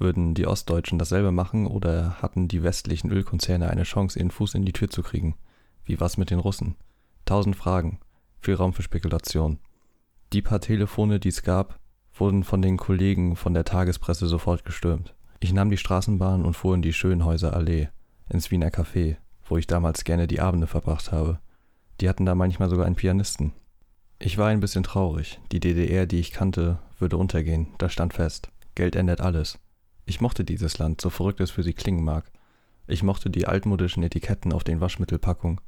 Würden die Ostdeutschen dasselbe machen oder hatten die westlichen Ölkonzerne eine Chance, ihren Fuß in die Tür zu kriegen? Wie war's mit den Russen? Tausend Fragen, viel Raum für Spekulation. Die paar Telefone, die es gab, wurden von den Kollegen von der Tagespresse sofort gestürmt. Ich nahm die Straßenbahn und fuhr in die Schönhäuser Allee, ins Wiener Café, wo ich damals gerne die Abende verbracht habe. Die hatten da manchmal sogar einen Pianisten. Ich war ein bisschen traurig. Die DDR, die ich kannte, würde untergehen. Das stand fest. Geld ändert alles. Ich mochte dieses Land, so verrückt es für sie klingen mag. Ich mochte die altmodischen Etiketten auf den Waschmittelpackungen.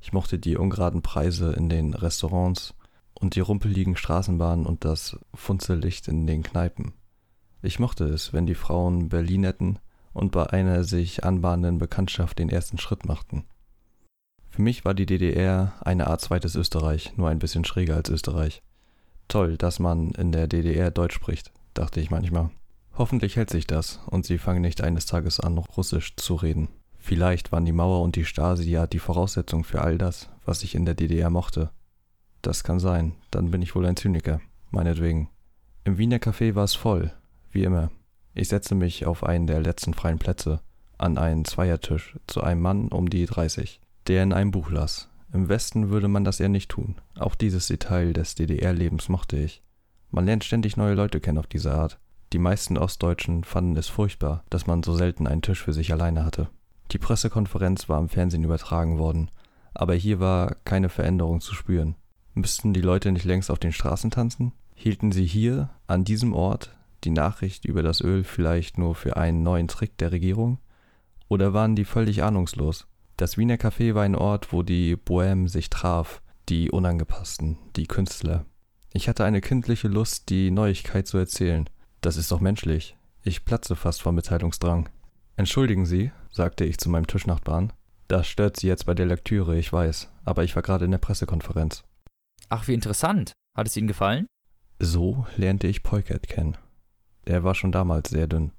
Ich mochte die ungeraden Preise in den Restaurants und die rumpeligen Straßenbahnen und das Funzellicht in den Kneipen. Ich mochte es, wenn die Frauen Berlin hätten und bei einer sich anbahnenden Bekanntschaft den ersten Schritt machten. Für mich war die DDR eine Art zweites Österreich, nur ein bisschen schräger als Österreich. Toll, dass man in der DDR Deutsch spricht, dachte ich manchmal. Hoffentlich hält sich das und sie fangen nicht eines Tages an, Russisch zu reden. Vielleicht waren die Mauer und die Stasi ja die Voraussetzung für all das, was ich in der DDR mochte. Das kann sein, dann bin ich wohl ein Zyniker, meinetwegen. Im Wiener Café war es voll, wie immer. Ich setzte mich auf einen der letzten freien Plätze, an einen Zweiertisch, zu einem Mann um die 30, der in einem Buch las. Im Westen würde man das eher nicht tun. Auch dieses Detail des DDR-Lebens mochte ich. Man lernt ständig neue Leute kennen auf diese Art. Die meisten Ostdeutschen fanden es furchtbar, dass man so selten einen Tisch für sich alleine hatte. Die Pressekonferenz war im Fernsehen übertragen worden, aber hier war keine Veränderung zu spüren. Müssten die Leute nicht längst auf den Straßen tanzen? Hielten sie hier, an diesem Ort, die Nachricht über das Öl vielleicht nur für einen neuen Trick der Regierung? Oder waren die völlig ahnungslos? Das Wiener Café war ein Ort, wo die Bohème sich traf, die Unangepassten, die Künstler. Ich hatte eine kindliche Lust, die Neuigkeit zu erzählen. Das ist doch menschlich. Ich platze fast vor Mitteilungsdrang. Entschuldigen Sie, sagte ich zu meinem Tischnachbarn. Das stört Sie jetzt bei der Lektüre, ich weiß, aber ich war gerade in der Pressekonferenz. Ach, wie interessant. Hat es Ihnen gefallen? So lernte ich Poiket kennen. Er war schon damals sehr dünn.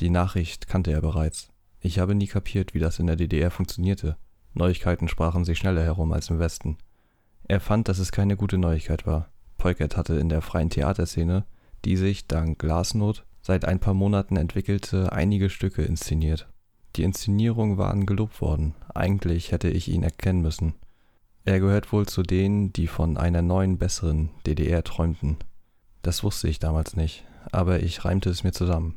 Die Nachricht kannte er bereits. Ich habe nie kapiert, wie das in der DDR funktionierte. Neuigkeiten sprachen sich schneller herum als im Westen. Er fand, dass es keine gute Neuigkeit war. Poiket hatte in der freien Theaterszene die sich dank Glasnot seit ein paar Monaten entwickelte, einige Stücke inszeniert. Die Inszenierungen waren gelobt worden, eigentlich hätte ich ihn erkennen müssen. Er gehört wohl zu denen, die von einer neuen, besseren DDR träumten. Das wusste ich damals nicht, aber ich reimte es mir zusammen.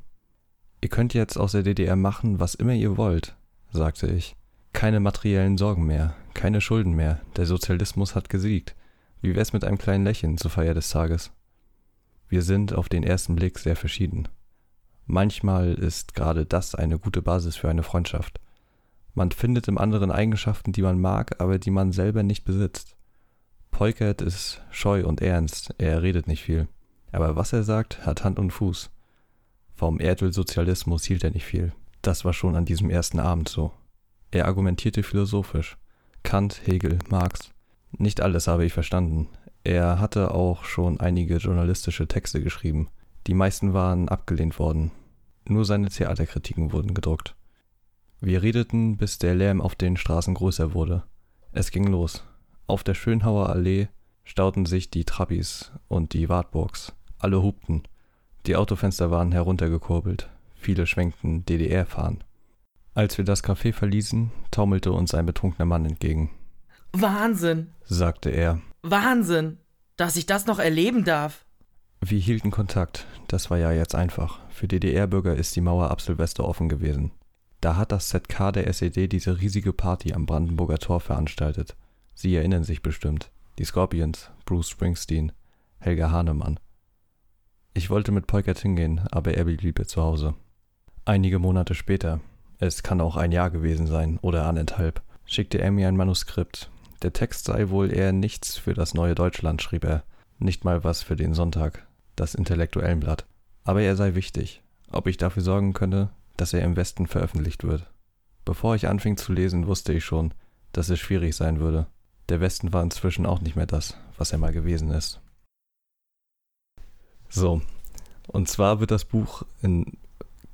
Ihr könnt jetzt aus der DDR machen, was immer ihr wollt, sagte ich. Keine materiellen Sorgen mehr, keine Schulden mehr, der Sozialismus hat gesiegt. Wie wär's mit einem kleinen Lächeln zur Feier des Tages? Wir sind auf den ersten Blick sehr verschieden. Manchmal ist gerade das eine gute Basis für eine Freundschaft. Man findet im anderen Eigenschaften, die man mag, aber die man selber nicht besitzt. Peukert ist scheu und ernst, er redet nicht viel. Aber was er sagt, hat Hand und Fuß. Vom Erdölsozialismus hielt er nicht viel. Das war schon an diesem ersten Abend so. Er argumentierte philosophisch. Kant, Hegel, Marx. Nicht alles habe ich verstanden. Er hatte auch schon einige journalistische Texte geschrieben. Die meisten waren abgelehnt worden. Nur seine Theaterkritiken wurden gedruckt. Wir redeten, bis der Lärm auf den Straßen größer wurde. Es ging los. Auf der Schönhauer Allee stauten sich die Trabbis und die Wartburgs. Alle hupten. Die Autofenster waren heruntergekurbelt. Viele schwenkten DDR-Fahnen. Als wir das Café verließen, taumelte uns ein betrunkener Mann entgegen. Wahnsinn, sagte er Wahnsinn, dass ich das noch erleben darf. Wir hielten Kontakt. Das war ja jetzt einfach. Für DDR-Bürger ist die Mauer ab Silvester offen gewesen. Da hat das ZK der SED diese riesige Party am Brandenburger Tor veranstaltet. Sie erinnern sich bestimmt. Die Scorpions, Bruce Springsteen, Helga Hahnemann. Ich wollte mit Polkert hingehen, aber er blieb zu Hause. Einige Monate später, es kann auch ein Jahr gewesen sein oder anderthalb, schickte er mir ein Manuskript, der Text sei wohl eher nichts für das neue Deutschland, schrieb er, nicht mal was für den Sonntag, das Intellektuellenblatt. Aber er sei wichtig, ob ich dafür sorgen könne, dass er im Westen veröffentlicht wird. bevor ich anfing zu lesen, wusste ich schon, dass es schwierig sein würde. Der Westen war inzwischen auch nicht mehr das, was er mal gewesen ist. So, und zwar wird das Buch in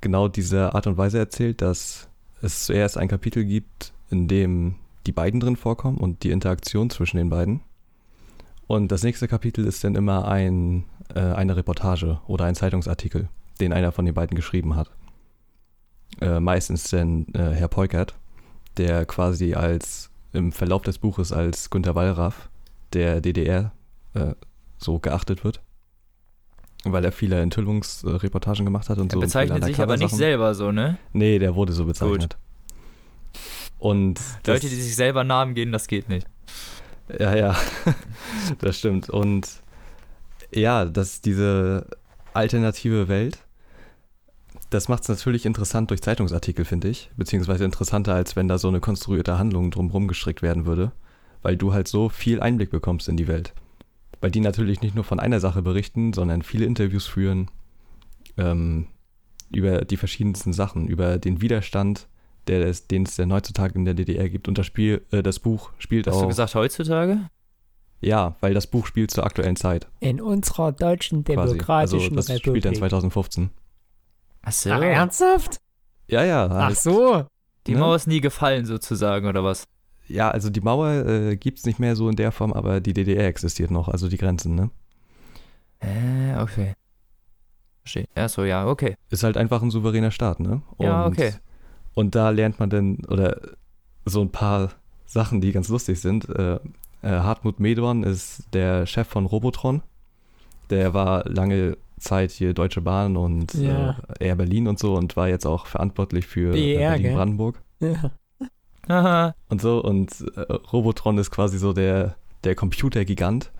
genau dieser Art und Weise erzählt, dass es zuerst ein Kapitel gibt, in dem die beiden drin vorkommen und die Interaktion zwischen den beiden. Und das nächste Kapitel ist dann immer ein, äh, eine Reportage oder ein Zeitungsartikel, den einer von den beiden geschrieben hat. Äh, meistens dann äh, Herr Peukert, der quasi als im Verlauf des Buches als Günter Wallraff der DDR äh, so geachtet wird. Weil er viele Enthüllungsreportagen gemacht hat und Er so. und bezeichnet sich aber nicht selber so, ne? Nee, der wurde so bezeichnet. Und Leute, die sich selber Namen geben, das geht nicht. Ja, ja, *laughs* das stimmt. Und ja, dass diese alternative Welt, das macht es natürlich interessant durch Zeitungsartikel, finde ich. Beziehungsweise interessanter, als wenn da so eine konstruierte Handlung drumherum gestrickt werden würde. Weil du halt so viel Einblick bekommst in die Welt. Weil die natürlich nicht nur von einer Sache berichten, sondern viele Interviews führen ähm, über die verschiedensten Sachen, über den Widerstand, der es, den es denn heutzutage in der DDR gibt. Und das Spiel, äh, das Buch spielt Hast auch. du gesagt heutzutage? Ja, weil das Buch spielt zur aktuellen Zeit In unserer deutschen quasi. Also demokratischen das spielt Republik. dann 2015. Ach so. Ach, ernsthaft? Ja, ja. Ach halt, so. Die ne? Mauer ist nie gefallen, sozusagen, oder was? Ja, also die Mauer äh, gibt es nicht mehr so in der Form, aber die DDR existiert noch, also die Grenzen, ne? Äh, okay. Verstehe. Ja, so, ja, okay. Ist halt einfach ein souveräner Staat, ne? Ja, okay. Und da lernt man dann, oder so ein paar Sachen, die ganz lustig sind. Äh, äh, Hartmut Medorn ist der Chef von Robotron. Der war lange Zeit hier Deutsche Bahn und Ja. äh, Air Berlin und so und war jetzt auch verantwortlich für BER, gell? Berlin-Brandenburg. Ja. Haha. *laughs* und so. Und äh, Robotron ist quasi so der, der Computergigant.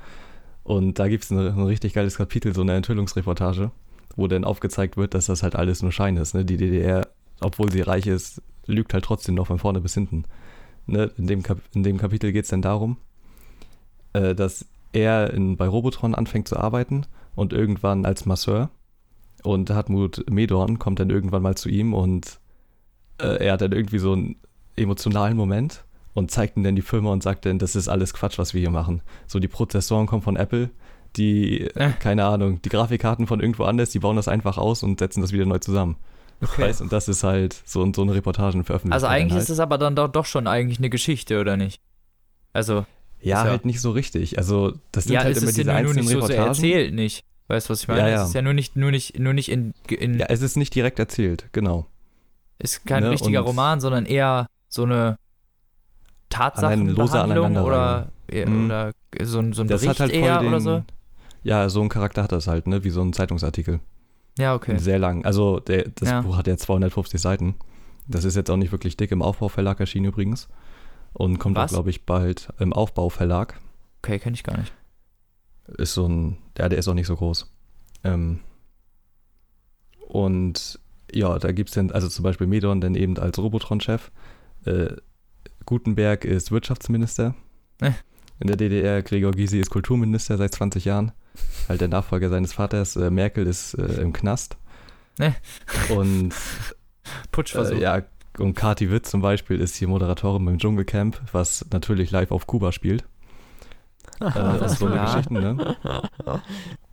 Und da gibt es ein, ein richtig geiles Kapitel, so eine Enthüllungsreportage, wo dann aufgezeigt wird, dass das halt alles nur Schein ist. Ne? Die DDR, obwohl sie reich ist, lügt halt trotzdem noch von vorne bis hinten. Ne? In, dem Kap in dem Kapitel geht es dann darum, äh, dass er in, bei Robotron anfängt zu arbeiten und irgendwann als Masseur. Und Hartmut Medorn kommt dann irgendwann mal zu ihm und äh, er hat dann irgendwie so einen emotionalen Moment und zeigt ihm dann die Firma und sagt dann, das ist alles Quatsch, was wir hier machen. So, die Prozessoren kommen von Apple, die, Äh. keine Ahnung, die Grafikkarten von irgendwo anders, die bauen das einfach aus und setzen das wieder neu zusammen. Okay. Weißt, und das ist halt so, so eine Reportagen veröffentlicht. Also eigentlich halt. ist es aber dann doch, doch schon eigentlich eine Geschichte, oder nicht? Also, Ja, ist ja- halt nicht so richtig. Also, das sind ja, halt immer diese nur, nur einzelnen nicht so, so Reportagen. erzählt nicht. Weißt du, was ich meine? Ja, ja. Es ist ja nur nicht, nur nicht, nur nicht in, in Ja, es ist nicht direkt erzählt, genau. ist kein ne, richtiger und- Roman, sondern eher so eine Tatsachenbehandlung oder, Mhm. oder so ein, so ein Das Bericht halt eher den, oder so. Ja, so ein Charakter hat das halt, ne, wie so ein Zeitungsartikel. Ja, okay. Sehr lang. Also der, das Ja. Buch hat ja 250 Seiten. Das ist jetzt auch nicht wirklich dick im Aufbauverlag erschienen übrigens. Und kommt auch, Was? glaube ich, bald im Aufbauverlag. Okay, kenne ich gar nicht. Ist so ein, ja, der ist auch nicht so groß. Ähm, und ja, da gibt es dann, also zum Beispiel Medon dann eben als Robotron-Chef. Äh, Gutenberg ist Wirtschaftsminister. Äh. In der DDR, Gregor Gysi ist Kulturminister seit 20 Jahren. Halt der Nachfolger seines Vaters. Äh, Merkel ist äh, im Knast. Äh. Und *laughs* Putschversuch. äh, ja, und Kati Witt zum Beispiel ist hier Moderatorin beim Dschungelcamp, was natürlich live auf Kuba spielt. *laughs* Äh, das ist so eine Ja. Geschichte, ne? *laughs*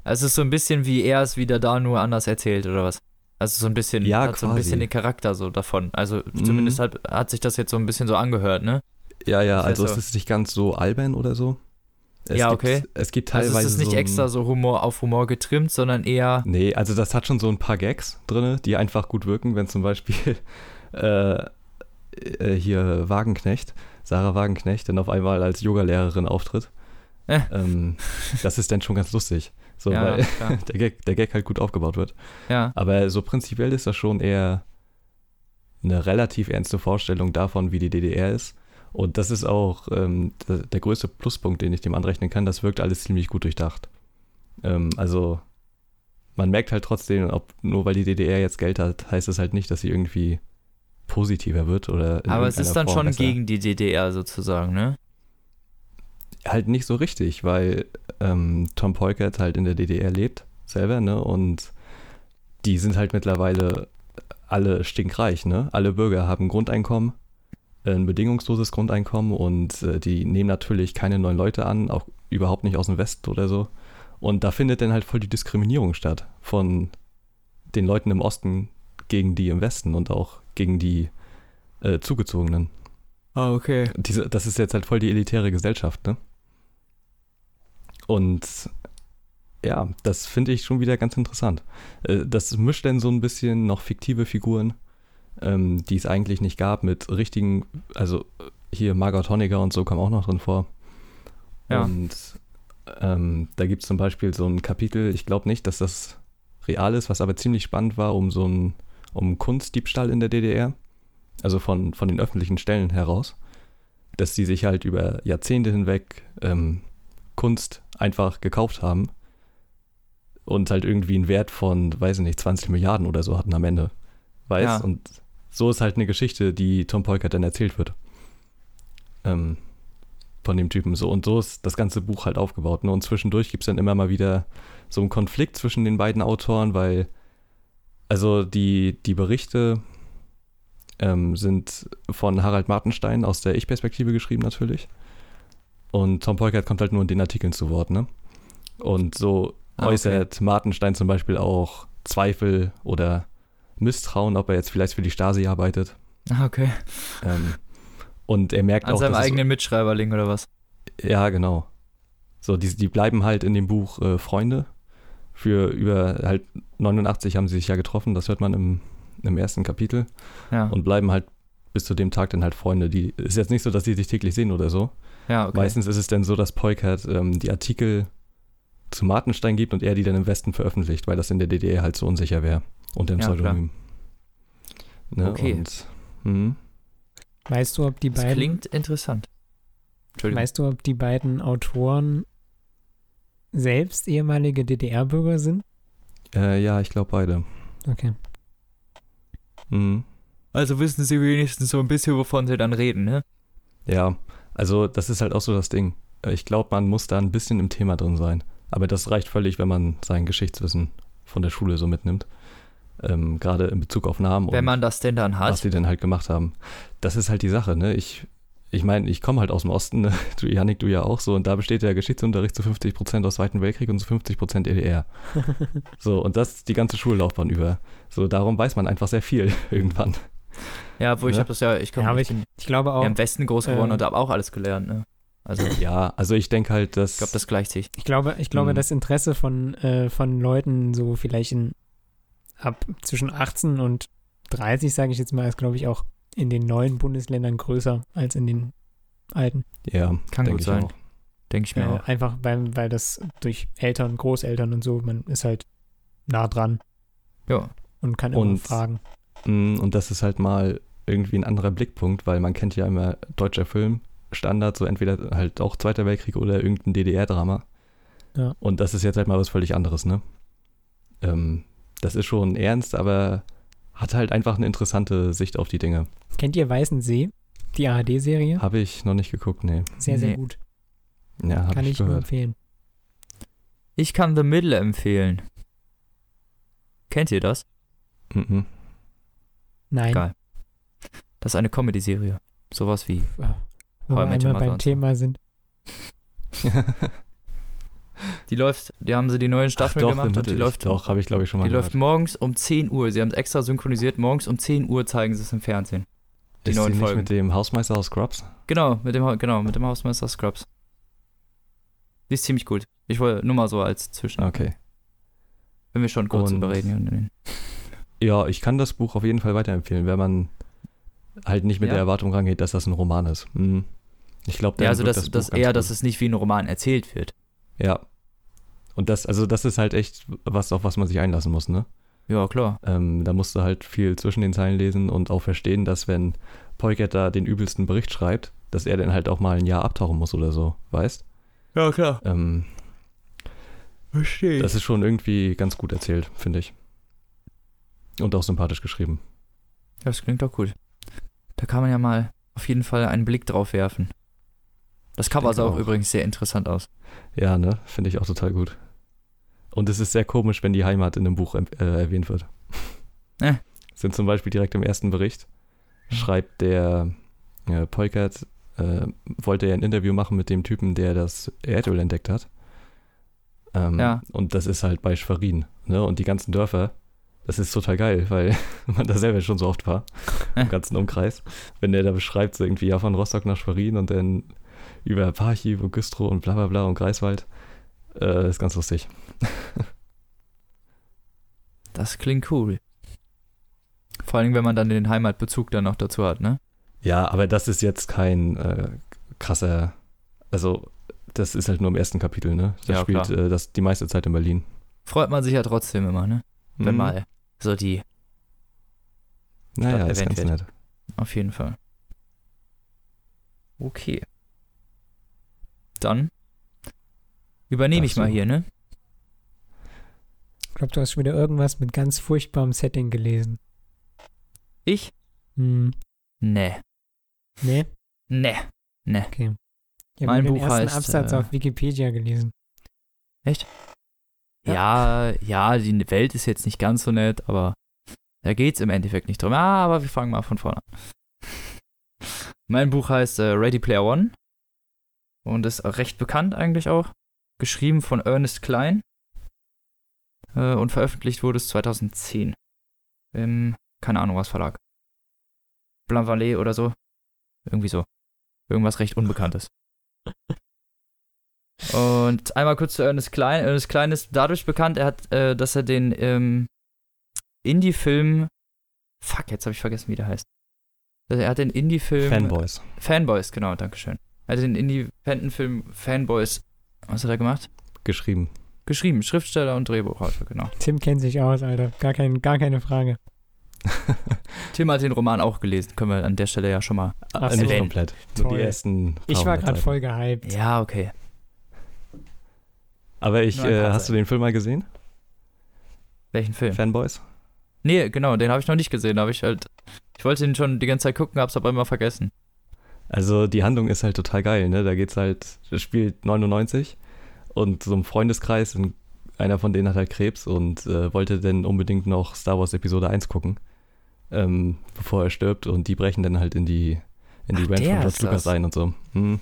Also es ist so ein bisschen wie er es wieder da nur anders erzählt oder was? Also so ein bisschen, Ja, hat so ein quasi. bisschen den Charakter so davon. Also zumindest hat, hat sich das jetzt so ein bisschen so angehört, ne? Ja, ja, also heißt es so- ist nicht ganz so albern oder so. Es Ja, gibt, okay. Es gibt teilweise Also es ist nicht so extra so Humor auf Humor getrimmt, sondern eher Nee, also das hat schon so ein paar Gags drin, die einfach gut wirken, wenn zum Beispiel *laughs* äh, äh, hier Wagenknecht, Sarah Wagenknecht, dann auf einmal als Yogalehrerin auftritt. Äh. Ähm, das ist dann schon ganz lustig. So, *laughs* ja, weil *laughs* der Gag, der Gag halt gut aufgebaut wird. ja. Aber so prinzipiell ist das schon eher eine relativ ernste Vorstellung davon, wie die DDR ist. Und das ist auch ähm, der, größte Pluspunkt, den ich dem anrechnen kann. Das wirkt alles ziemlich gut durchdacht. Ähm, also man merkt halt trotzdem, ob nur weil die DDR jetzt Geld hat, heißt das halt nicht, dass sie irgendwie positiver wird oder Aber es ist dann Form schon besser. gegen die DDR sozusagen, ne? halt nicht so richtig, weil ähm, Tom Peukert halt in der DDR lebt, selber, ne? Und die sind halt mittlerweile alle stinkreich, ne? Alle Bürger haben Grundeinkommen, ein bedingungsloses Grundeinkommen und äh, die nehmen natürlich keine neuen Leute an, auch überhaupt nicht aus dem Westen oder so. Und da findet dann halt voll die Diskriminierung statt von den Leuten im Osten gegen die im Westen und auch gegen die äh, Zugezogenen. Ah, okay. Diese, das ist jetzt halt voll die elitäre Gesellschaft, ne? Und ja, das finde ich schon wieder ganz interessant. Äh, das mischt dann so ein bisschen noch fiktive Figuren, ähm, die es eigentlich nicht gab, mit richtigen, also hier Margot Honegger und so kam auch noch drin vor. Ja. Und ähm, da gibt es zum Beispiel so ein Kapitel, ich glaube nicht, dass das real ist, was aber ziemlich spannend war, um so ein um Kunstdiebstahl in der DDR, also von, von den öffentlichen Stellen heraus, dass die sich halt über Jahrzehnte hinweg ähm, Kunst einfach gekauft haben und halt irgendwie einen Wert von, weiß ich nicht, 20 Milliarden oder so hatten am Ende. Weiß? Ja. Und so ist halt eine Geschichte, die Tom Polkert dann erzählt wird. Ähm, von dem Typen so. Und so ist das ganze Buch halt aufgebaut. Ne? Und zwischendurch gibt es dann immer mal wieder so einen Konflikt zwischen den beiden Autoren, weil also die, die Berichte ähm, sind von Harald Martenstein aus der Ich-Perspektive geschrieben natürlich. Und Tom Polkert kommt halt nur in den Artikeln zu Wort, ne? Und so Ah, okay. äußert Martenstein zum Beispiel auch Zweifel oder Misstrauen, ob er jetzt vielleicht für die Stasi arbeitet. Ah, okay. Ähm, und er merkt An auch, seinem dass es- eigenen Mitschreiberling oder was? ja, genau. So, die, die bleiben halt in dem Buch äh, Freunde. Für über halt 89 haben sie sich ja getroffen, das hört man im, im ersten Kapitel. Ja. Und bleiben halt bis zu dem Tag dann halt Freunde. Die ist jetzt nicht so, dass die sich täglich sehen oder so. ja, okay. Meistens ist es dann so, dass Peukert ähm, die Artikel zu Martenstein gibt und er die dann im Westen veröffentlicht, weil das in der DDR halt so unsicher wäre. Unter dem Ja. Pseudonym. Ne? Okay. Und, hm, Weißt du, ob die Das beiden, klingt interessant. Entschuldigung. weißt du, ob die beiden Autoren selbst ehemalige DDR-Bürger sind? äh, ja, ich glaube beide. Okay. Mhm. Also wissen sie wenigstens so ein bisschen, wovon sie dann reden, ne? Ja, also das ist halt auch so das Ding. Äh, Ich glaube, man muss da ein bisschen im Thema drin sein. Aber das reicht völlig, wenn man sein Geschichtswissen von der Schule so mitnimmt. Ähm, Gerade in Bezug auf Namen Wenn und man das denn dann was hat. sie denn halt gemacht haben. Das ist halt die Sache, ne? Ich, ich meine, ich komme halt aus dem Osten, ne? *laughs* du, Janik, du ja auch so, und da besteht der Geschichtsunterricht zu 50 Prozent aus Zweiten Weltkrieg und zu 50 Prozent DDR. *laughs* so, und das die ganze Schullaufbahn über. So, darum weiß man einfach sehr viel *laughs* irgendwann. Ja, wo ich Ja. habe das ja, ich komme Ja, ich Ich glaube auch, ja, im Westen groß geworden äh, und habe auch alles gelernt, ne? Also ich Ja, also ich denke halt, dass. glaube, das gleicht sich. ich glaube, ich glaube, Mhm. das Interesse von, äh, von Leuten so vielleicht in, ab zwischen 18 und 30, sage ich jetzt mal, ist, glaube ich, auch in den neuen Bundesländern größer als in den alten. ja, Kann gut ich sein. Auch. Denke ich mir Äh, auch. einfach weil, weil das durch Eltern, Großeltern und so, man ist halt nah dran Ja. und kann immer Und- fragen. Mm, Und das ist halt mal irgendwie ein anderer Blickpunkt, weil man kennt ja immer deutscher Film, Standard, so entweder halt auch Zweiter Weltkrieg oder irgendein DDR-Drama. Ja. Und das ist jetzt halt mal was völlig anderes, ne? Ähm, das ist schon ernst, aber hat halt einfach eine interessante Sicht auf die Dinge. Kennt ihr Weißen See? Die ARD-Serie? Habe ich noch nicht geguckt, nee. Sehr, sehr Nee. gut. Ja, Kann ich, ich nur empfehlen. Ich kann The Middle empfehlen. Kennt ihr das? Mhm. Nein. Geil. Das ist eine Comedy-Serie. Sowas wie. Wo How I wir einmal beim. Thema sind. *laughs* Die läuft, die haben sie die neuen Staffeln doch, gemacht und die läuft, Doch, habe ich glaube ich schon mal die gehört. läuft morgens um 10 Uhr. Sie haben es extra synchronisiert. Morgens um 10 Uhr zeigen sie es im Fernsehen. die ist neuen die nicht Folgen. mit dem Hausmeister aus Scrubs? Genau, mit dem, genau, mit dem Hausmeister Scrubs. Die ist ziemlich gut. Ich wollte nur mal so als Zwischen. Okay. Wenn wir schon kurz Und- überreden. Ja, ich kann das Buch auf jeden Fall weiterempfehlen, wenn man halt nicht mit Ja. der Erwartung rangeht, dass das ein Roman ist. Hm. Ich glaube, Ja, also das, das, eher, dass es nicht wie ein Roman erzählt wird. Ja. Und das, also das ist halt echt was, auf was man sich einlassen muss, ne? Ja, klar. Ähm, da musst du halt viel zwischen den Zeilen lesen und auch verstehen, dass wenn Peukert da den übelsten Bericht schreibt, dass er dann halt auch mal ein Jahr abtauchen muss oder so, weißt? Ja, klar. Ähm, Verstehe. das ist schon irgendwie ganz gut erzählt, finde ich. Und auch sympathisch geschrieben. Das klingt doch gut. Da kann man ja mal auf jeden Fall einen Blick drauf werfen. Das Cover sah auch, auch. übrigens sehr interessant aus. Ja, ne? Finde ich auch total gut. Und es ist sehr komisch, wenn die Heimat in dem Buch äh, erwähnt wird. *laughs* Äh. Sind zum Beispiel direkt im ersten Bericht, schreibt der Ja, Polkert äh, wollte ja ein Interview machen mit dem Typen, der das Erdöl entdeckt hat. Ähm, Ja. Und das ist halt bei Schwerin. Ne? Und die ganzen Dörfer, das ist total geil, weil *laughs* man da selber schon so oft war, im ganzen Umkreis. Wenn der da beschreibt, so irgendwie ja von Rostock nach Schwerin und dann über Parchiv und Güstrow und bla bla bla und Greifswald. Äh, ist ganz lustig. *laughs* Das klingt cool. Vor allem, wenn man dann den Heimatbezug dann noch dazu hat, ne? Ja, aber das ist jetzt kein äh, krasser, also das ist halt nur im ersten Kapitel, ne? Das Ja, spielt klar. äh, das die meiste Zeit in Berlin. Freut man sich ja trotzdem immer, ne? Wenn Mhm. mal so die, Naja, ist ganz nett. auf jeden Fall. Okay. Dann übernehme ich mal hier, ne? Ich glaube, du hast schon wieder irgendwas mit ganz furchtbarem Setting gelesen. Ich? Hm. Nee. Nee? Nee. Nee. Okay. Ich habe Mein den Buch ersten heißt, Absatz äh, auf Wikipedia gelesen. Ja, ja, die Welt ist jetzt nicht ganz so nett, aber da geht's im Endeffekt nicht drum. Ah, aber wir fangen mal von vorne an. *laughs* Mein Buch heißt äh, Ready Player One und ist recht bekannt eigentlich auch. Geschrieben von Ernest Klein äh, und veröffentlicht wurde es 2010 im, keine Ahnung was Verlag. Blanc oder so. Irgendwie so. Irgendwas recht Unbekanntes. *laughs* Und einmal kurz zu Ernest Klein. Ernest Klein ist dadurch bekannt, er hat, äh, dass er den ähm, Indie-Film. Fuck, jetzt habe ich vergessen, wie der heißt. Also Er hat den Indie-Film. Fanboys. Fanboys, genau, dankeschön. Er hat den Indie-Film Fanboys. Was hat er gemacht? Geschrieben. Geschrieben, Schriftsteller und Drehbuchautor, genau. Tim kennt sich aus, Alter. Gar, kein, gar keine Frage. *laughs* Tim hat den Roman auch gelesen, können wir an der Stelle ja schon mal. Ach so. Nicht komplett. Nur Toll. die ersten. Ich war gerade voll gehypt. Ja, okay. Aber ich, äh, hast du den Film mal gesehen? Welchen Film? Fanboys? Nee, genau, den habe ich noch nicht gesehen. Da habe ich halt. Ich wollte ihn schon die ganze Zeit gucken, hab's aber immer vergessen. Also die Handlung ist halt total geil, ne? Da geht's halt, spielt 99 und so ein Freundeskreis, und einer von denen hat halt Krebs und äh, wollte dann unbedingt noch Star Wars Episode 1 gucken, ähm, bevor er stirbt und die brechen dann halt in die in die Ach, Ranch von George Lucas ein und so. Hm.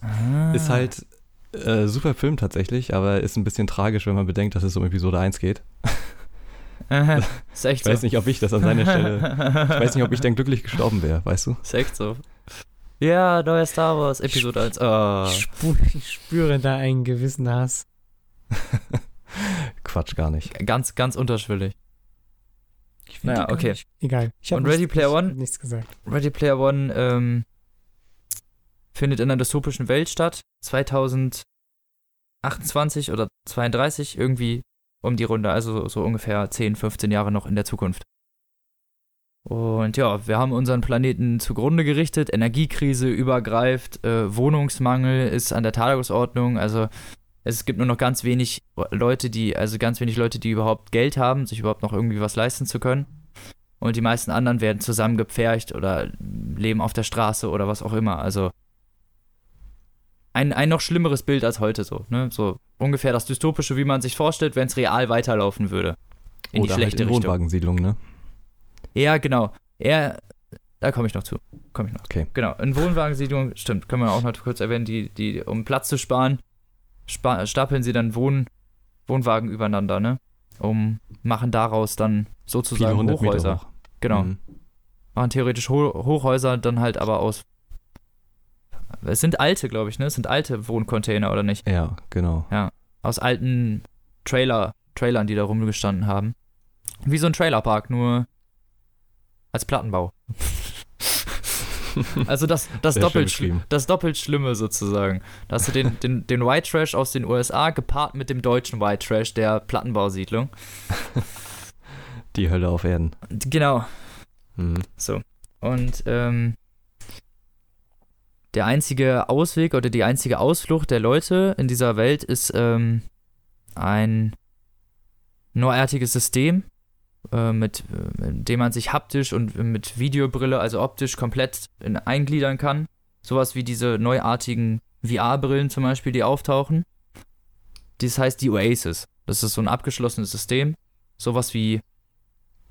Ah. Ist halt äh, super Film tatsächlich, aber ist ein bisschen tragisch, wenn man bedenkt, dass es um Episode 1 geht. *laughs* ist echt Ich weiß nicht, ob ich das an seiner Stelle, *laughs* ich weiß nicht, ob ich dann glücklich gestorben wäre, weißt du? Ist echt so. Ja, neuer Star Wars, Episode 1. Oh. Ich, spür, ich spüre da einen gewissen Hass. *laughs* Quatsch, gar nicht. Ganz, ganz unterschwellig. Ich Naja, okay. Nicht. Egal. Ich Und Ready nichts- Player ich One? nichts gesagt. Ready Player One ähm, findet in einer dystopischen Welt statt. 2028 oder 32, irgendwie um die Runde. Also so ungefähr 10, 15 Jahre noch in der Zukunft. Und ja, wir haben unseren Planeten zugrunde gerichtet. Energiekrise übergreift, äh, Wohnungsmangel ist an der Tagesordnung. Also es gibt nur noch ganz wenig Leute, die, also ganz wenig Leute, die überhaupt Geld haben, sich überhaupt noch irgendwie was leisten zu können. Und die meisten anderen werden zusammengepfercht oder leben auf der Straße oder was auch immer. Also ein, ein noch schlimmeres Bild als heute so, ne? So ungefähr das Dystopische, wie man sich vorstellt, wenn es real weiterlaufen würde. In Oder die schlechte halt in Richtung. Wohnwagensiedlungen, ne? Ja, genau. Er, da komme ich noch zu. Komme ich noch. Okay. Genau. In Wohnwagensiedlungen, stimmt, können wir auch noch kurz erwähnen, die, die, um Platz zu sparen, spa stapeln sie dann Wohn Wohnwagen übereinander, ne? Um, machen daraus dann sozusagen Hochhäuser. hoch. Genau. Mhm. Machen theoretisch Ho Hochhäuser dann halt aber aus. Es sind alte, glaube ich, ne? Es sind alte Wohncontainer, oder nicht? Ja, genau. Aus alten Trailer, Trailern, die da rumgestanden haben. Wie so ein Trailerpark, nur als Plattenbau. *laughs* also das, das, doppelt, das doppelt Schlimme sozusagen. Da hast du den, den, den White Trash aus den USA gepaart mit dem deutschen White Trash der Plattenbausiedlung. *laughs* Die Hölle auf Erden. Genau, Mhm. So. Und ähm, der einzige Ausweg oder die einzige Ausflucht der Leute in dieser Welt ist ähm, ein neuartiges System, äh, mit, äh, in dem man sich haptisch und mit Videobrille, also optisch komplett in, eingliedern kann. Sowas wie diese neuartigen VR-Brillen zum Beispiel, die auftauchen. Das heißt die Oasis. Das ist so ein abgeschlossenes System. Sowas wie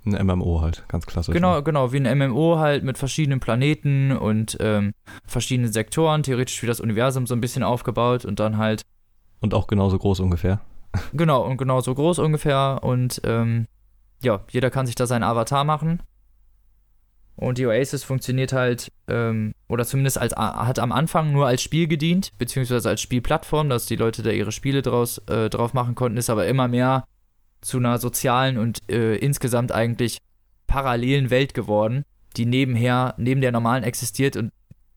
Ein MMO halt, ganz klassisch. Genau, ne? genau, wie ein MMO halt mit verschiedenen Planeten und ähm, verschiedenen Sektoren, theoretisch wie das Universum so ein bisschen aufgebaut und dann halt, Und auch genauso groß ungefähr. genau, und genauso groß ungefähr und ähm, ja, jeder kann sich da seinen Avatar machen. Und die Oasis funktioniert halt, ähm, oder zumindest als, hat am Anfang nur als Spiel gedient, beziehungsweise als Spielplattform, dass die Leute da ihre Spiele draus, äh, drauf machen konnten, ist aber immer mehr zu einer sozialen und äh, insgesamt eigentlich parallelen Welt geworden, die nebenher, neben der normalen existiert und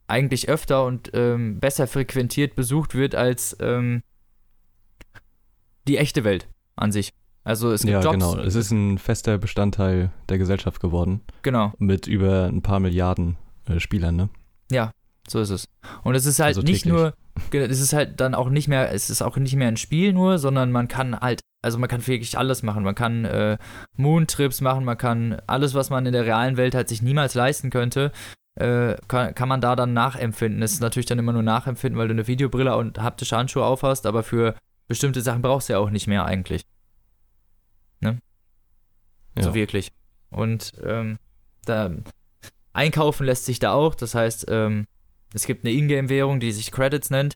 eigentlich öfter und ähm, besser frequentiert besucht wird als ähm, die echte Welt an sich. Also es gibt ja, Jobs. genau. Es ist ein fester Bestandteil der Gesellschaft geworden. genau. Mit über ein paar Milliarden äh, Spielern, ne? So ist es. Und es ist halt Also nicht nur, ge- es ist halt dann auch nicht mehr, es ist auch nicht mehr ein Spiel nur, sondern man kann halt, also man kann wirklich alles machen. Man kann äh, Moontrips machen, man kann alles, was man in der realen Welt halt sich niemals leisten könnte, äh, kann, kann man da dann nachempfinden. Es ist natürlich dann immer nur nachempfinden, weil du eine Videobrille und haptische Handschuhe aufhast, aber für bestimmte Sachen brauchst du ja auch nicht mehr eigentlich. Ne? Ja. So wirklich. Und ähm, da einkaufen lässt sich da auch, das heißt, ähm, es gibt eine Ingame-Währung, die sich Credits nennt.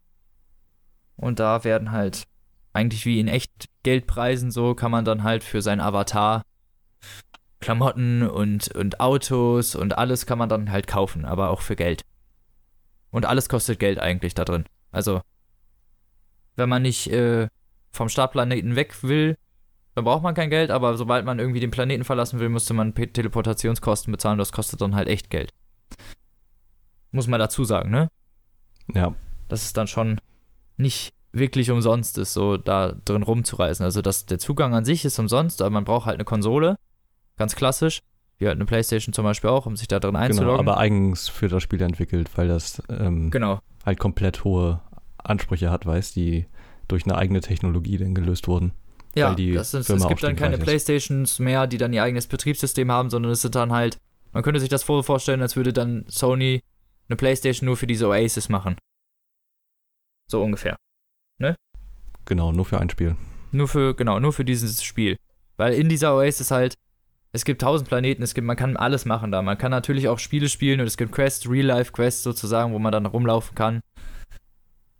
Und da werden halt eigentlich wie in echt Geldpreisen so, kann man dann halt für seinen Avatar Klamotten und, und Autos und alles kann man dann halt kaufen, aber auch für Geld. Und alles kostet Geld eigentlich da drin. Also, wenn man nicht äh, vom Startplaneten weg will, dann braucht man kein Geld, aber sobald man irgendwie den Planeten verlassen will, müsste man Teleportationskosten bezahlen. Das kostet dann halt echt Geld. Muss man dazu sagen, ne? Ja, dass es dann schon nicht wirklich umsonst ist, so da drin rumzureisen. Also dass der Zugang an sich ist umsonst, aber man braucht halt eine Konsole, ganz klassisch, wie halt eine Playstation zum Beispiel auch, um sich da drin genau. einzuloggen. Aber eigens für das Spiel entwickelt, weil das ähm, genau, halt komplett hohe Ansprüche hat, weiß, die durch eine eigene Technologie dann gelöst wurden. Ja, das ist, Firma es gibt dann keine. Playstations mehr, die dann ihr eigenes Betriebssystem haben, sondern es sind dann halt, man könnte sich das vorstellen, als würde dann Sony eine Playstation nur für diese Oasis machen. So ungefähr. Genau, nur für ein Spiel. Nur für, genau, nur für dieses Spiel. Weil in dieser Oasis halt, es gibt tausend Planeten, es gibt, man kann alles machen da. Man kann natürlich auch Spiele spielen und es gibt Quests, Real-Life-Quests sozusagen, wo man dann rumlaufen kann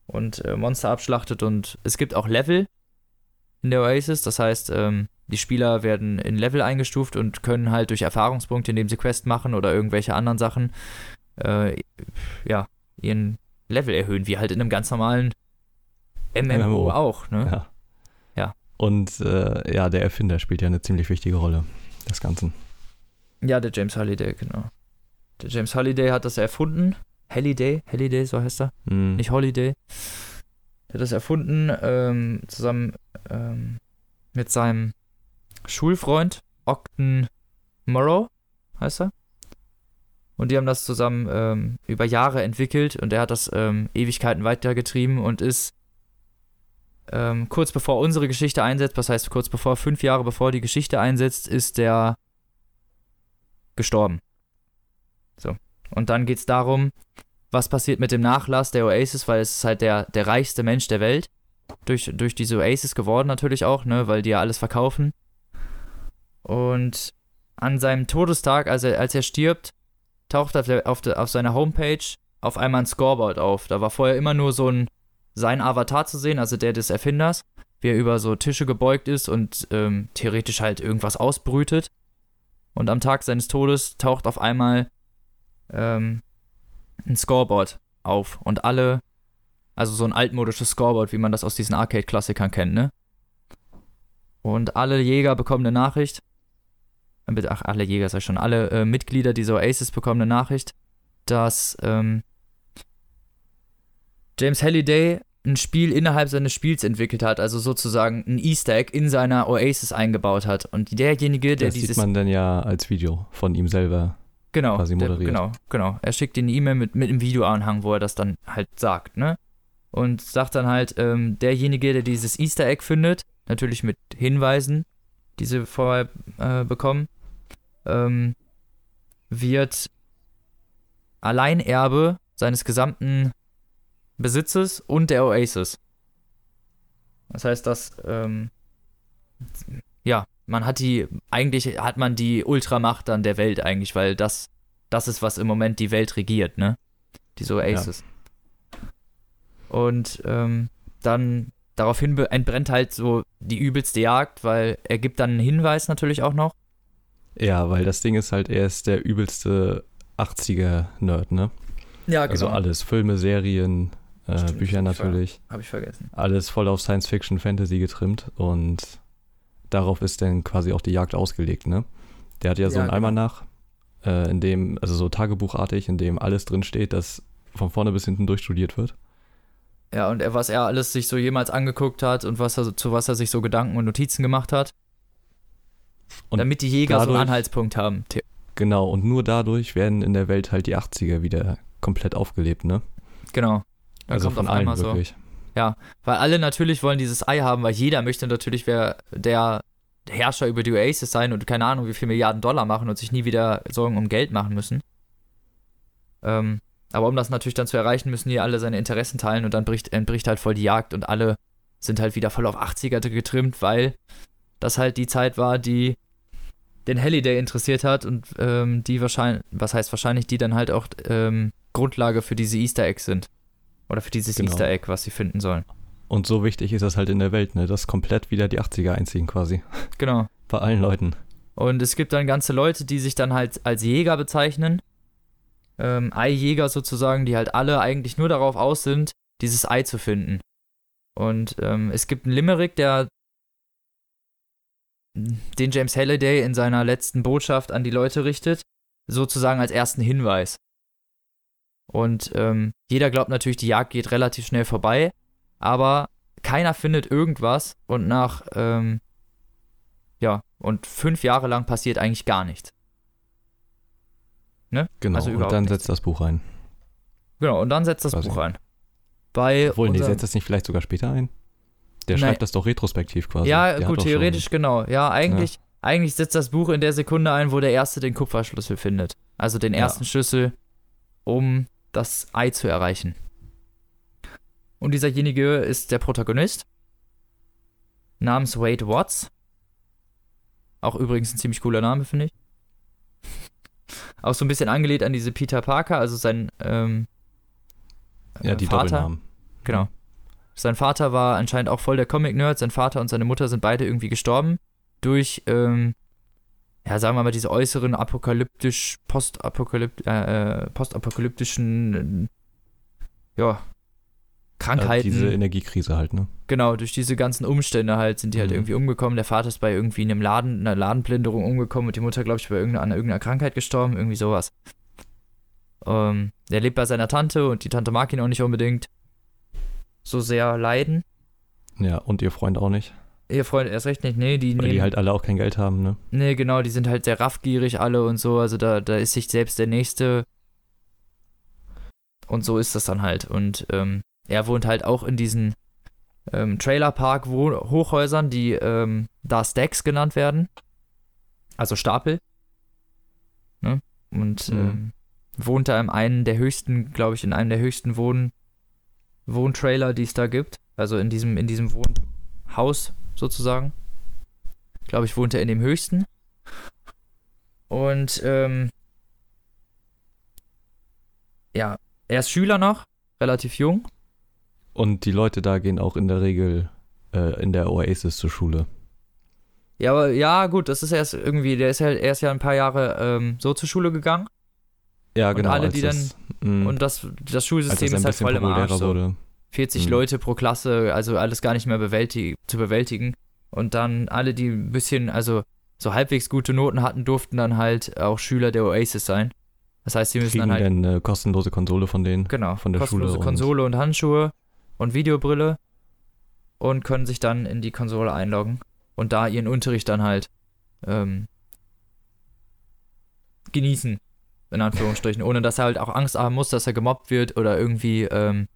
und äh, Monster abschlachtet und es gibt auch Level in der Oasis. Das heißt, ähm, die Spieler werden in Level eingestuft und können halt durch Erfahrungspunkte, indem sie Quests machen oder irgendwelche anderen Sachen, äh, ja, ihren Level erhöhen, wie halt in einem ganz normalen MMO, MMO. auch, ne? Ja. Ja. Und äh, ja, der Erfinder spielt ja eine ziemlich wichtige Rolle des Ganzen. Ja, der James Halliday, genau. Der James Halliday hat das erfunden. Halliday, Halliday, so heißt er. Hm. Nicht Holiday. Der hat das erfunden, ähm, zusammen ähm, mit seinem Schulfreund Ogden Morrow, heißt er. Und die haben das zusammen ähm, über Jahre entwickelt und er hat das ähm, Ewigkeiten weitergetrieben und ist ähm, kurz bevor unsere Geschichte einsetzt, das heißt kurz bevor, fünf Jahre bevor die Geschichte einsetzt, ist der gestorben. So. Und dann geht es darum, was passiert mit dem Nachlass der Oasis, weil es ist halt der, der reichste Mensch der Welt. Durch, durch diese Oasis geworden natürlich auch, ne, weil die ja alles verkaufen. Und an seinem Todestag, als er, als er stirbt, taucht auf, der, auf, der, auf seiner Homepage auf einmal ein Scoreboard auf. Da war vorher immer nur so ein sein Avatar zu sehen, also der des Erfinders, wie er über so Tische gebeugt ist und ähm, theoretisch halt irgendwas ausbrütet. Und am Tag seines Todes taucht auf einmal ähm, ein Scoreboard auf und alle, also so ein altmodisches Scoreboard, wie man das aus diesen Arcade-Klassikern kennt, ne? Und alle Jäger bekommen eine Nachricht. Äh, Ach, alle Jäger sag ich schon. Alle äh, Mitglieder dieser Oasis bekommen eine Nachricht, dass ähm, James Halliday ein Spiel innerhalb seines Spiels entwickelt hat, also sozusagen ein Easter Egg in seiner Oasis eingebaut hat. Und derjenige, der das dieses sieht man dann ja als Video von ihm selber. genau, quasi der, moderiert. genau, genau. Er schickt ihm eine E-Mail mit, mit einem Videoanhang, wo er das dann halt sagt, ne? Und sagt dann halt, ähm, derjenige, der dieses Easter Egg findet, natürlich mit Hinweisen, die sie vorher äh, bekommen, ähm, wird Alleinerbe seines gesamten Besitzes und der Oasis. Das heißt, dass, ähm, ja, man hat die, eigentlich hat man die Ultramacht dann der Welt eigentlich, weil das, das ist, was im Moment die Welt regiert, ne? Diese Oasis. Und ähm, dann daraufhin entbrennt halt so die übelste Jagd, weil er gibt dann einen Hinweis natürlich auch noch. Ja, weil das Ding ist halt, er ist der übelste 80er-Nerd, ne? Ja, Also alles, Filme, Serien, äh, Stimmt, Bücher natürlich. Habe ich vergessen. Alles voll auf Science Fiction, Fantasy getrimmt und darauf ist dann quasi auch die Jagd ausgelegt, ne? Der hat ja so Ja, ein genau. Almanach, äh, in dem, also so tagebuchartig, in dem alles drin steht, das von vorne bis hinten durchstudiert wird. Ja, und was er alles sich so jemals angeguckt hat und was er, zu was er sich so Gedanken und Notizen gemacht hat. Und damit die Jäger so einen dadurch- Anhaltspunkt haben. Genau, und nur dadurch werden in der Welt halt die 80er wieder komplett aufgelebt, ne? Genau. Da also kommt von auf allen einmal so. wirklich. Weil alle natürlich wollen dieses Ei haben, weil jeder möchte natürlich wer der Herrscher über die Oasis sein und keine Ahnung, wie viel Milliarden Dollar machen und sich nie wieder Sorgen um Geld machen müssen. Ähm, aber um das natürlich dann zu erreichen, müssen die alle seine Interessen teilen und dann bricht, entbricht halt voll die Jagd und alle sind halt wieder voll auf 80er getrimmt, weil das halt die Zeit war, die den Halliday interessiert hat und ähm, die wahrscheinlich, was heißt wahrscheinlich, die dann halt auch ähm, Grundlage für diese Easter Eggs sind. Oder für dieses Genau. Easter Egg, was sie finden sollen. Und so wichtig ist das halt in der Welt, ne? Dass komplett wieder die 80er einziehen quasi. Genau. Bei allen Leuten. Und es gibt dann ganze Leute, die sich dann halt als Jäger bezeichnen. Ähm, Eijäger sozusagen, die halt alle eigentlich nur darauf aus sind, dieses Ei zu finden. Und ähm, es gibt einen Limerick, der den James Halliday in seiner letzten Botschaft an die Leute richtet, sozusagen als ersten Hinweis. Und ähm, jeder glaubt natürlich, die Jagd geht relativ schnell vorbei, aber keiner findet irgendwas und nach ähm, ja, und fünf Jahre lang passiert eigentlich gar nichts. Genau. Also und dann nichts. setzt das Buch ein. Genau, und dann setzt das Quasi. Buch ein. Bei Obwohl, nee, setzt das nicht vielleicht sogar später ein? Der Nein. schreibt das doch retrospektiv quasi. ja, Der gut, theoretisch genau. Ja, eigentlich, eigentlich setzt das Buch in der Sekunde ein, wo der Erste den Kupferschlüssel findet. Also den Ja. ersten Schlüssel, um das Ei zu erreichen. Und dieserjenige ist der Protagonist. Namens Wade Watts. Auch übrigens ein ziemlich cooler Name, finde ich. Auch so ein bisschen angelehnt an diese Peter Parker, also sein ähm, ja, äh, die Vater. Doppelnamen. Genau. Sein Vater war anscheinend auch voll der Comic-Nerd. Sein Vater und seine Mutter sind beide irgendwie gestorben. Durch, ähm, ja, sagen wir mal, diese äußeren apokalyptisch, postapokalypt, äh, äh, postapokalyptischen, äh, ja, Krankheiten. diese Energiekrise halt, ne? genau, durch diese ganzen Umstände halt sind die halt Mhm. irgendwie umgekommen. Der Vater ist bei irgendwie einem Laden, einer Ladenplünderung umgekommen und die Mutter, glaube ich, bei irgendeiner, an irgendeiner Krankheit gestorben, irgendwie sowas. Ähm, er lebt bei seiner Tante und die Tante mag ihn auch nicht unbedingt so sehr leiden. Ja, und ihr Freund auch nicht. Ihr Freund erst recht nicht, nee, die Weil nehmen, die halt alle auch kein Geld haben, ne? nee, genau, die sind halt sehr raffgierig alle und so, also da, da ist sich selbst der Nächste und so ist das dann halt und ähm, er wohnt halt auch in diesen ähm, Trailerpark-Hochhäusern, die ähm, da Stacks genannt werden, also Stapel, ne, und Mhm. ähm, wohnt da in einem der höchsten, glaube ich, in einem der höchsten Wohn Wohntrailer, die es da gibt, also in diesem, in diesem Wohnhaus sozusagen. Glaube ich, wohnt er in dem höchsten. Und ähm, ja, er ist Schüler noch, relativ jung. Und die Leute da gehen auch in der Regel äh, in der Oasis zur Schule. Ja, aber ja, gut, das ist erst irgendwie, der ist ja erst ja ein paar Jahre ähm, so zur Schule gegangen. Ja, Und genau. alle, als die das, mh, Und das, das Schulsystem ist halt voll im Arsch. So. wurde. 40 Mhm. Leute pro Klasse, also alles gar nicht mehr bewältig zu bewältigen. Und dann alle, die ein bisschen, also so halbwegs gute Noten hatten, durften dann halt auch Schüler der Oasis sein. Das heißt, sie müssen Kriegen dann halt, dann eine kostenlose Konsole von denen. genau, von der kostenlose Schule und- Konsole und Handschuhe und Videobrille und können sich dann in die Konsole einloggen und da ihren Unterricht dann halt ähm, genießen, in Anführungsstrichen, ohne dass er halt auch Angst haben muss, dass er gemobbt wird oder irgendwie ähm,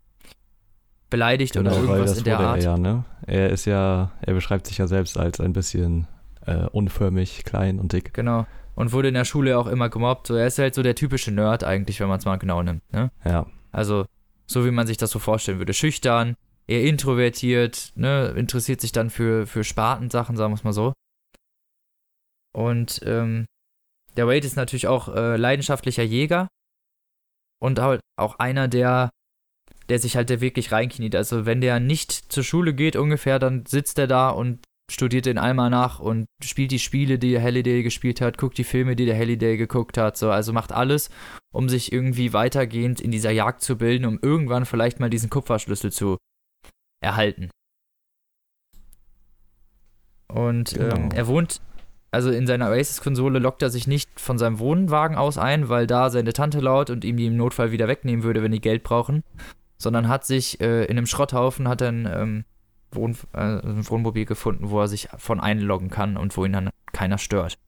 beleidigt oder Genau, weil irgendwas in der Art. er ja, ne? Er ist ja, er beschreibt sich ja selbst als ein bisschen äh, unförmig, klein und dick. Genau. Und wurde in der Schule auch immer gemobbt. So, er ist halt so der typische Nerd eigentlich, wenn man es mal genau nimmt. Ne? Ja. Also, so wie man sich das so vorstellen würde. Schüchtern, eher introvertiert, ne? interessiert sich dann für, für Spartensachen, sagen wir es mal so. Und ähm, der Wade ist natürlich auch äh, leidenschaftlicher Jäger und halt auch einer, der, der sich halt wirklich reinkniet. Also wenn der nicht zur Schule geht ungefähr, dann sitzt er da und studiert den Almanach und spielt die Spiele, die der Halliday gespielt hat, guckt die Filme, die der Halliday geguckt hat, so, also macht alles, um sich irgendwie weitergehend in dieser Jagd zu bilden, um irgendwann vielleicht mal diesen Kupferschlüssel zu erhalten. Und Genau. ähm, er wohnt, also in seiner Oasis-Konsole lockt er sich nicht von seinem Wohnwagen aus ein, weil da seine Tante laut und ihm die im Notfall wieder wegnehmen würde, wenn die Geld brauchen, sondern hat sich äh, in einem Schrotthaufen hat ein, ähm, Wohn äh, ein Wohnmobil gefunden, wo er sich von einloggen kann und wo ihn dann keiner stört.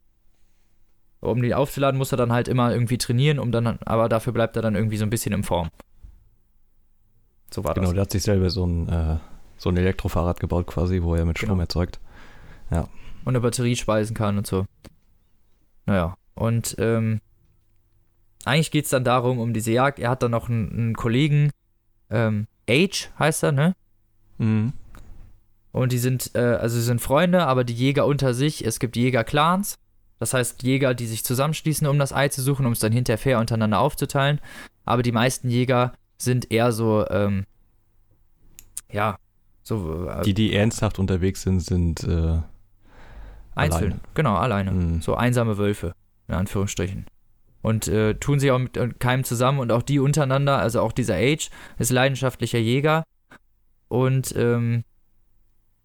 Um die aufzuladen, muss er dann halt immer irgendwie trainieren, um dann, aber dafür bleibt er dann irgendwie so ein bisschen in Form. So war Genau, das. der hat sich selber so ein, äh, so ein Elektrofahrrad gebaut quasi, wo er mit Strom Genau. erzeugt. und eine Batterie speisen kann und so. Naja, und ähm, eigentlich geht es dann darum, um diese Jagd. Er hat dann noch einen, einen Kollegen, ähm, Age heißt er, ne? Mhm. Und die sind, äh, also sie sind Freunde, aber die Jäger unter sich, es gibt Jäger-Clans. Das heißt, Jäger, die sich zusammenschließen, um das Ei zu suchen, um es dann hinterher fair untereinander aufzuteilen. Aber die meisten Jäger sind eher so, ähm, ja, so äh, Die, die ernsthaft unterwegs sind, sind äh, einzeln. alleine. Genau, alleine. Mhm. So einsame Wölfe, in Anführungsstrichen. Und äh, tun sich auch mit äh, keinem zusammen und auch die untereinander, also auch dieser Age ist leidenschaftlicher Jäger und ähm,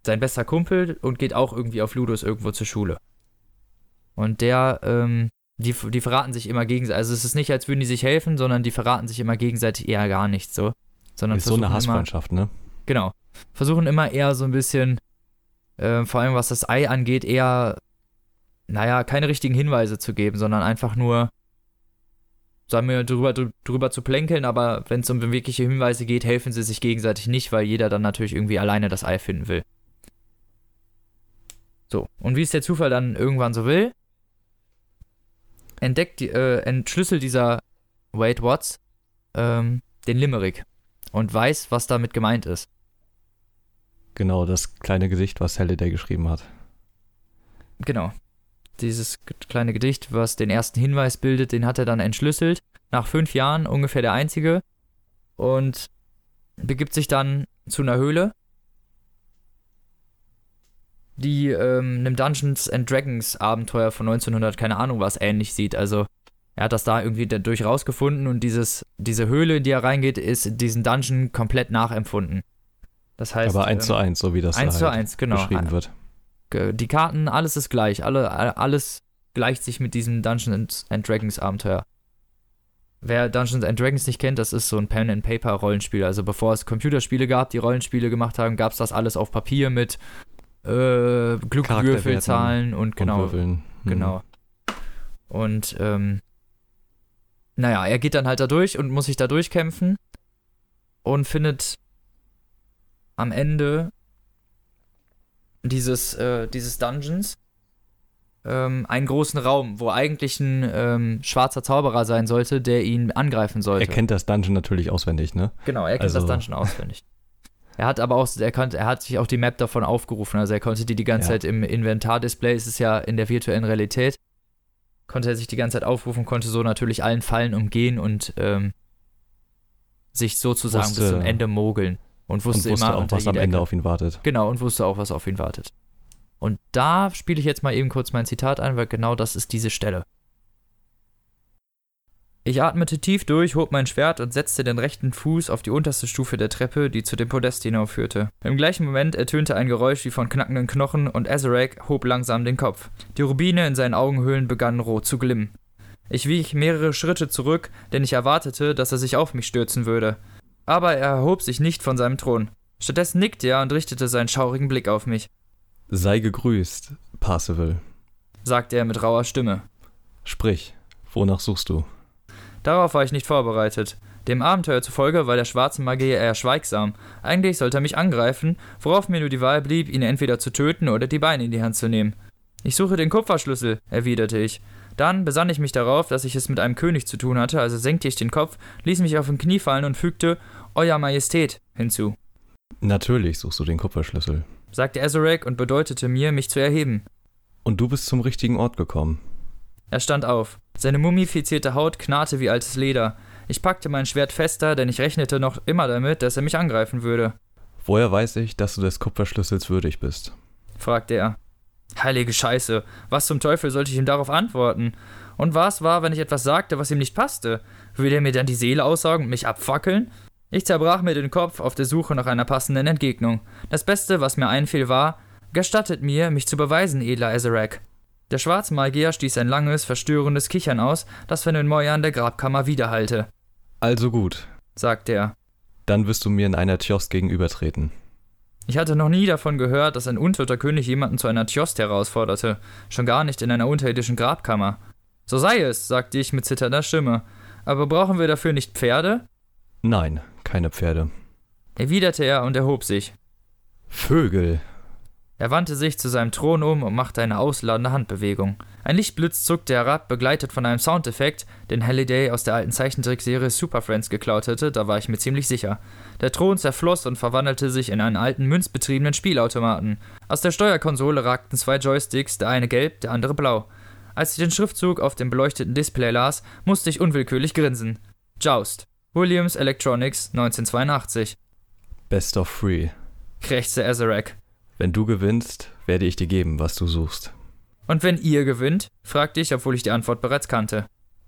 sein bester Kumpel und geht auch irgendwie auf Ludus irgendwo zur Schule. Und der, ähm, die, die verraten sich immer gegenseitig, also es ist nicht, als würden die sich helfen, sondern die verraten sich immer gegenseitig eher gar nichts so. Sondern ist so eine immer- Hassfreundschaft, ne? Genau. Versuchen immer eher so ein bisschen, äh, vor allem was das Ei angeht, eher, naja, keine richtigen Hinweise zu geben, sondern einfach nur, sagen wir, drüber, drü- drüber zu plänkeln, aber wenn es um wirkliche Hinweise geht, helfen sie sich gegenseitig nicht, weil jeder dann natürlich irgendwie alleine das Ei finden will. So, und wie es der Zufall dann irgendwann so will, entdeckt, die, äh, entschlüsselt dieser Wade Watts ähm, den Limerick und weiß, was damit gemeint ist. Genau, das kleine Gesicht, was Halliday geschrieben hat. Genau. Dieses kleine Gedicht, was den ersten Hinweis bildet, den hat er dann entschlüsselt. Nach fünf Jahren ungefähr der einzige. Und begibt sich dann zu einer Höhle, die ähm, einem Dungeons and Dragons Abenteuer von 1900, keine Ahnung was, ähnlich sieht. Also er hat das da irgendwie dadurch rausgefunden und dieses, diese Höhle, in die er reingeht, ist diesen Dungeon komplett nachempfunden. Das heißt, Aber eins ähm, zu eins, so wie das eins da zu halt eins, genau. beschrieben wird. Die Karten, alles ist gleich. Alle- alles gleicht sich mit diesem Dungeons and Dragons Abenteuer. Wer Dungeons and Dragons nicht kennt, das ist so ein Pen and Paper Rollenspiel. Also bevor es Computerspiele gab, die Rollenspiele gemacht haben, gab es das alles auf Papier mit äh, Glückwürfelzahlen und genau, Und. Mhm. genau. Und ähm, naja, er geht dann halt da durch und muss sich da durchkämpfen und findet am Ende dieses, äh, dieses Dungeons ähm, einen großen Raum, wo eigentlich ein ähm, schwarzer Zauberer sein sollte, der ihn angreifen sollte. Er kennt das Dungeon natürlich auswendig, ne? Genau, er kennt Also- das Dungeon auswendig. Er hat aber auch, er, konnte, er hat sich auch die Map davon aufgerufen, also er konnte die die ganze Ja. Zeit im Inventardisplay, es ist ja in der virtuellen Realität, konnte er sich die ganze Zeit aufrufen, konnte so natürlich allen Fallen umgehen und ähm, sich sozusagen bis Wusste- zum Ende mogeln. Und wusste, Und wusste immer auch, was am Ende auf ihn wartet. Genau, und wusste auch, was auf ihn wartet. Und da spiele ich jetzt mal eben kurz mein Zitat ein, weil genau das ist diese Stelle. Ich atmete tief durch, hob mein Schwert und setzte den rechten Fuß auf die unterste Stufe der Treppe, die zu dem Podest hinaufführte. Im gleichen Moment ertönte ein Geräusch wie von knackenden Knochen und Azarek hob langsam den Kopf. Die Rubine in seinen Augenhöhlen begannen rot zu glimmen. Ich wich mehrere Schritte zurück, denn ich erwartete, dass er sich auf mich stürzen würde. Aber er erhob sich nicht von seinem Thron. Stattdessen nickte er und richtete seinen schaurigen Blick auf mich, Sei gegrüßt, Parsival. sagte er mit rauer Stimme. Sprich, wonach suchst du? Darauf war ich nicht vorbereitet. Dem Abenteuer zufolge war der schwarze Magier eher schweigsam. Eigentlich sollte er mich angreifen, worauf mir nur die Wahl blieb, ihn entweder zu töten oder die Beine in die Hand zu nehmen. Ich suche den Kupferschlüssel, erwiderte ich. Dann besann ich mich darauf, dass ich es mit einem König zu tun hatte, also senkte ich den Kopf, ließ mich auf ein Knie fallen und fügte Euer Majestät hinzu, Natürlich suchst du den Kupferschlüssel. sagte Azarek und bedeutete mir, mich zu erheben. Und du bist zum richtigen Ort gekommen. Er stand auf. Seine mumifizierte Haut knarrte wie altes Leder. Ich packte mein Schwert fester, denn ich rechnete noch immer damit, dass er mich angreifen würde. Woher weiß ich, dass du des Kupferschlüssels würdig bist? fragte er. Heilige Scheiße, was zum Teufel sollte ich ihm darauf antworten? Und was war, wenn ich etwas sagte, was ihm nicht passte? Würde er mir dann die Seele aussaugen und mich abfackeln? Ich zerbrach mir den Kopf auf der Suche nach einer passenden Entgegnung. Das Beste, was mir einfiel, war, gestattet mir, mich zu beweisen, edler Ezerek. Der Schwarzmagier stieß ein langes, verstörendes Kichern aus, das von den Mäuern der Grabkammer widerhallte. Also gut, sagte er. dann wirst du mir in einer Tjost gegenübertreten. Ich hatte noch nie davon gehört, dass ein untoter König jemanden zu einer Tjost herausforderte, schon gar nicht in einer unterirdischen Grabkammer. So sei es, sagte ich mit zitternder Stimme. Aber brauchen wir dafür nicht Pferde? Nein, keine Pferde. erwiderte er und erhob sich. Vögel. Er wandte sich zu seinem Thron um und machte eine ausladende Handbewegung. Ein Lichtblitz zuckte herab, begleitet von einem Soundeffekt, den Halliday aus der alten Zeichentrickserie Super Friends geklaut hätte, da war ich mir ziemlich sicher. Der Thron zerfloss und verwandelte sich in einen alten münzbetriebenen Spielautomaten. Aus der Steuerkonsole ragten zwei Joysticks, der eine gelb, der andere blau. Als ich den Schriftzug auf dem beleuchteten Display las, musste ich unwillkürlich grinsen. Joust. Williams Electronics 1982. Best of three. krächzte Azarek. Wenn du gewinnst, werde ich dir geben, was du suchst. Und wenn ihr gewinnt? fragte ich, obwohl ich die Antwort bereits kannte.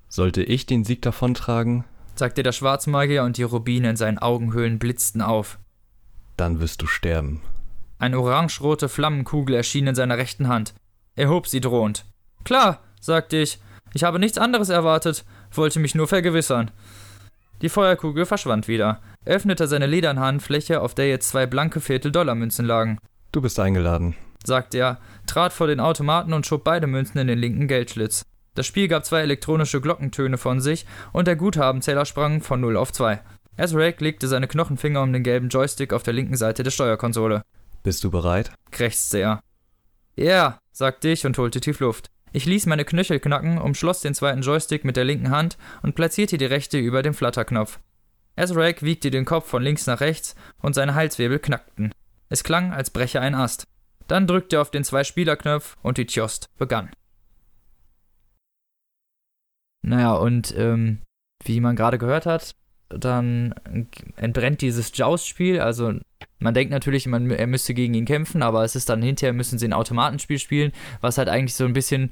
Sollte ich den Sieg davontragen, sagte der Schwarzmagier und die Rubine in seinen Augenhöhlen blitzten auf. dann wirst du sterben. Eine orangerote Flammenkugel erschien in seiner rechten Hand. Er hob sie drohend. Klar, sagte ich. Ich habe nichts anderes erwartet, wollte mich nur vergewissern. Die Feuerkugel verschwand wieder. Er öffnete seine lederne Handfläche, auf der jetzt zwei blanke Viertel-Dollar-Münzen lagen. Du bist eingeladen. sagte er, trat vor den Automaten und schob beide Münzen in den linken Geldschlitz. Das Spiel gab zwei elektronische Glockentöne von sich und der Guthabenzähler sprang von 0 auf 2. Ezrake legte seine Knochenfinger um den gelben Joystick auf der linken Seite der Steuerkonsole. Bist du bereit? krächzte er. Ja, sagte ich und holte tief Luft. Ich ließ meine Knöchel knacken, umschloss den zweiten Joystick mit der linken Hand und platzierte die rechte über dem Flatterknopf. Ezrak wiegte den Kopf von links nach rechts und seine Halswirbel knackten. Es klang, als breche ein Ast. Dann drückte er auf den Zwei-Spieler-Knopf und die Tjost begann. Naja, und ähm, wie man gerade gehört hat, dann entbrennt dieses Joust-Spiel. Also man denkt natürlich, man, er müsste gegen ihn kämpfen, aber es ist dann hinterher müssen sie ein Automatenspiel spielen, was halt eigentlich so ein bisschen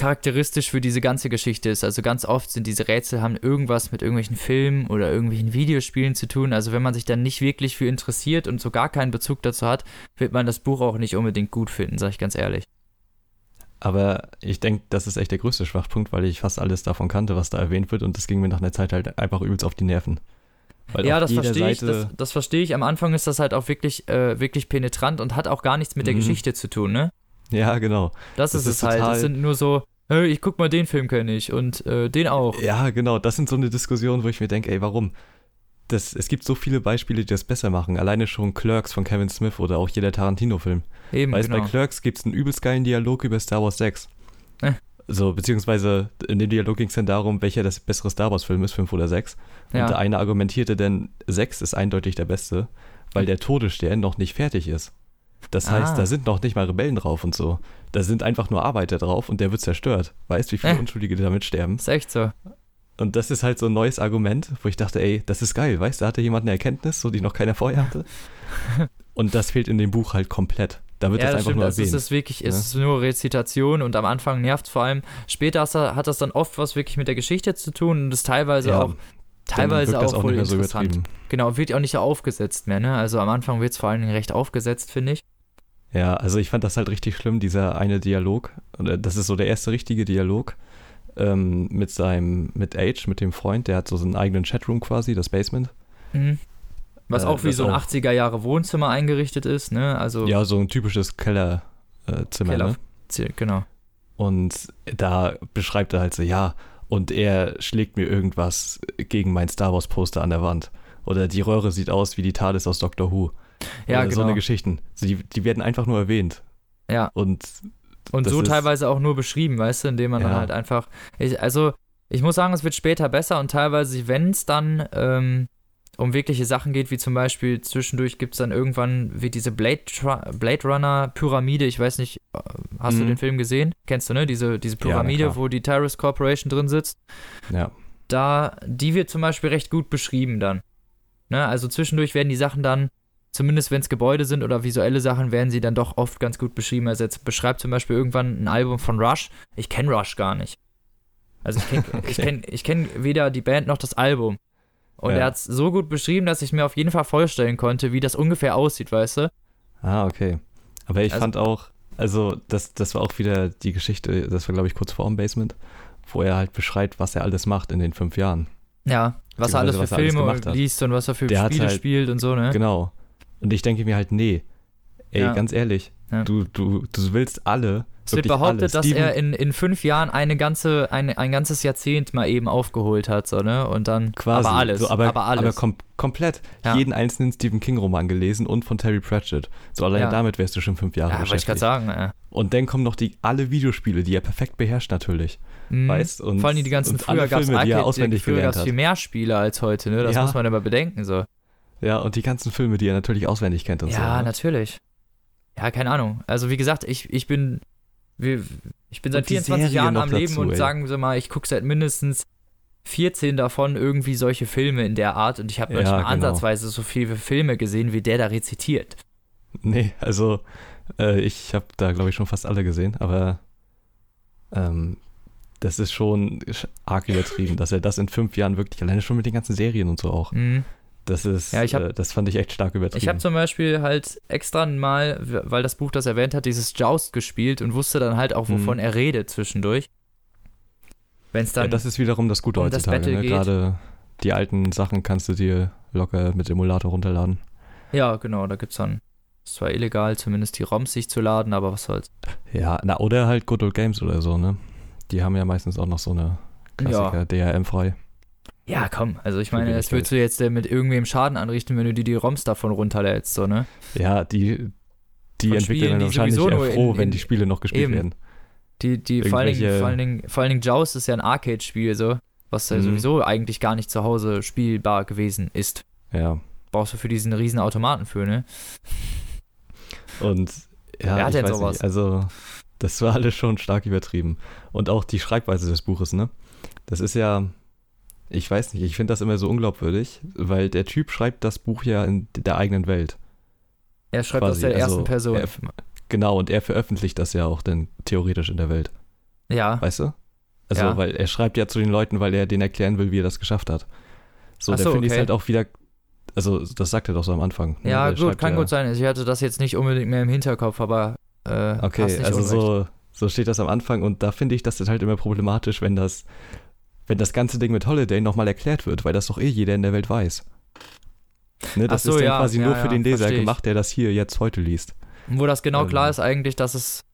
charakteristisch für diese ganze Geschichte ist. Also ganz oft sind diese Rätsel haben irgendwas mit irgendwelchen Filmen oder irgendwelchen Videospielen zu tun. Also wenn man sich dann nicht wirklich für interessiert und so gar keinen Bezug dazu hat, wird man das Buch auch nicht unbedingt gut finden, sag ich ganz ehrlich. Aber ich denke, das ist echt der größte Schwachpunkt, weil ich fast alles davon kannte, was da erwähnt wird und das ging mir nach einer Zeit halt einfach übelst auf die Nerven. Weil ja, das verstehe ich. Das, das verstehe ich. Am Anfang ist das halt auch wirklich, äh, wirklich penetrant und hat auch gar nichts mit der Mhm. Geschichte zu tun, ne? Ja, genau. Das, Das ist ist es halt. Das sind nur so, ich guck mal, den Film kenne ich und äh, den auch. Ja, genau. Das sind so eine Diskussion, wo ich mir denke, ey, warum? Das, es gibt so viele Beispiele, die das besser machen. Alleine schon Clerks von Kevin Smith oder auch jeder Tarantino-Film. Eben, Weißt genau. bei Clerks gibt es einen übelst geilen Dialog über Star Wars 6. Äh. So, beziehungsweise in dem Dialog ging es dann darum, welcher das bessere Star Wars-Film ist, 5 oder 6. Und Ja. der eine argumentierte denn, 6 ist eindeutig der beste, weil der Todesstern noch nicht fertig ist. Das heißt, Ah. da sind noch nicht mal Rebellen drauf und so. Da sind einfach nur Arbeiter drauf und der wird zerstört. Weißt du, wie viele Äh. Unschuldige damit sterben? Ist echt so. Und das ist halt so ein neues Argument, wo ich dachte, ey, das ist geil, weißt du, da hatte jemand eine Erkenntnis, so die noch keiner vorher hatte. *laughs* und das fehlt in dem Buch halt komplett. Da wird ja, das das einfach stimmt. nur Also es erwähnt. ist wirklich, es ne? ist nur Rezitation und am Anfang nervt vor allem. Später hat das dann oft was wirklich mit der Geschichte zu tun und ist teilweise Ja, auch teilweise auch, nicht mehr so interessant. genau, wird ja auch nicht aufgesetzt mehr, ne? Also am Anfang wird es vor allen Dingen recht aufgesetzt, finde ich. Ja, also ich fand das halt richtig schlimm, dieser eine Dialog. Oder das ist so der erste richtige Dialog ähm, mit seinem, mit Age, mit dem Freund, der hat so seinen eigenen Chatroom quasi, das Basement. Mhm. Was Äh, auch wie so ein auch. 80er Jahre Wohnzimmer eingerichtet ist, ne? Also Ja, so ein typisches Kellerzimmer, äh, Zimmer, Keller- ne? Genau. Und da beschreibt er halt so, ja, und er schlägt mir irgendwas gegen mein Star Wars Poster an der Wand. Oder die Röhre sieht aus wie die TARDIS aus Doctor Who. Ja, genau. so eine Geschichten. So, die, die werden einfach nur erwähnt. Ja. Und Und so teilweise auch nur beschrieben, weißt du, indem man dann Ja. halt einfach. Ich, also, ich muss sagen, es wird später besser und teilweise, wenn es dann ähm, um wirkliche Sachen geht, wie zum Beispiel zwischendurch gibt es dann irgendwann wie diese Blade, Blade Runner Pyramide, ich weiß nicht, äh, hast du Mhm. den Film gesehen? Kennst du, ne? Diese, diese Ja, Pyramide, klar. wo die Tyrus Corporation drin sitzt. Ja. Da, die wird zum Beispiel recht gut beschrieben dann. Ne? Also zwischendurch werden die Sachen dann, zumindest wenn es Gebäude sind oder visuelle Sachen, werden sie dann doch oft ganz gut beschrieben. Also jetzt beschreibt zum Beispiel irgendwann ein Album von Rush. Ich kenne Rush gar nicht. Also ich kenne *laughs* ich Okay. kenn, ich kenn weder die Band noch das Album. Und Ja. er hat es so gut beschrieben, dass ich mir auf jeden Fall vorstellen konnte, wie das ungefähr aussieht, weißt du? Ah, okay. Aber ich Also- fand auch, also das, das war auch wieder die Geschichte, das war glaube ich kurz vor dem Basement, wo er halt beschreibt, was er alles macht in den fünf Jahren. Ja, was er alles für was er alles Filme gemacht hat. liest und was er für Der Spiele halt- spielt und so, ne? Genau. Und ich denke mir halt, nee, ey, Ja. ganz ehrlich, Ja. du, du, du willst alle. Es wird behauptet, dass er in, in fünf Jahren eine ganze, eine, ein ganzes Jahrzehnt mal eben aufgeholt hat, so, ne? Und dann Quasi. aber alles, So, aber, aber alles. Aber kom komplett. Ja. Jeden einzelnen Stephen King-Roman gelesen und von Terry Pratchett. So alleine Ja. damit wärst du schon fünf Jahre ja, wollte ich gerade beschäftigt. sagen, äh. Und dann kommen noch die alle Videospiele, die er perfekt beherrscht natürlich. Mhm. Weißt und Vor allem die ganzen und früher gab es Filme, die er auswendig früher gelernt hat. viel mehr Spiele als heute, ne? Das Ja. muss man immer bedenken, so. Ja, und die ganzen Filme, die er natürlich auswendig kennt und so. Ja, ne? natürlich. Ja, keine Ahnung. Also wie gesagt, ich, ich bin ich bin seit Und die 24 Serien Jahren am Leben dazu, und ey. sagen wir mal, ich gucke seit mindestens 14 davon irgendwie solche Filme in der Art und ich habe Ja, nicht mal genau. ansatzweise so viele Filme gesehen, wie der da rezitiert. Nee, also äh, ich habe da, glaube ich, schon fast alle gesehen, aber ähm, das ist schon arg übertrieben, dass er das in fünf Jahren wirklich, alleine schon mit den ganzen Serien und so auch, Mhm. Das ist, Ja, ich hab- äh, das fand ich echt stark übertrieben. Ich habe zum Beispiel halt extra mal, weil das Buch das erwähnt hat, dieses Joust gespielt und wusste dann halt auch, wovon Mhm. er redet zwischendurch. Wenn es ja, dann. das ist wiederum das Gute um heutzutage. Ne? Gerade die alten Sachen kannst du dir locker mit Emulator runterladen. ja, genau, da gibt's dann. Es war illegal, zumindest die ROMs sich zu laden, aber was soll's. Ja, na, oder halt Good Old Games oder so, ne? Die haben ja meistens auch noch so eine Klassiker, DRM-frei. Ja, komm, also ich meine, das würdest du jetzt äh, mit irgendwem Schaden anrichten, wenn du dir die ROMs davon runterlädst, so, ne? Ja, die, die Von Entwickler Spielen, werden die wahrscheinlich sowieso eher froh, in- wenn in- die Spiele noch gespielt eben. werden. Die, die, vor allen, Dingen, vor, allen Dingen, vor allen Dingen Joust ist ja ein Arcade-Spiel, so, was ja Mhm. sowieso eigentlich gar nicht zu Hause spielbar gewesen ist. Ja. Brauchst du für diesen riesen Automaten für, ne? Und ja, Wer hat denn sowas? nicht, also das war alles schon stark übertrieben. Und auch die Schreibweise des Buches, ne? Das ist ja, ich weiß nicht, ich finde das immer so unglaubwürdig, weil der Typ schreibt das Buch ja in der eigenen Welt. Er schreibt Quasi, aus der also ersten Person. er- Genau, und er veröffentlicht das ja auch dann theoretisch in der Welt, ja, weißt du? Also, Ja. weil er schreibt ja zu den Leuten, weil er denen erklären will, wie er das geschafft hat. So, Ach da so, finde ich es okay. halt auch wieder, also das sagt er doch so am Anfang. ne? ja Der gut, kann ja, gut sein. Ich hatte das jetzt nicht unbedingt mehr im Hinterkopf, aber äh, Okay, also unrecht. so, so steht das am Anfang und da finde ich das halt immer problematisch, wenn das, wenn das ganze Ding mit Holiday nochmal erklärt wird, weil das doch eh jeder in der Welt weiß. Ne, das so, ist dann ja, quasi ja, nur für ja, den Leser gemacht, der das hier jetzt heute liest. Wo das genau ähm, klar ist eigentlich, dass es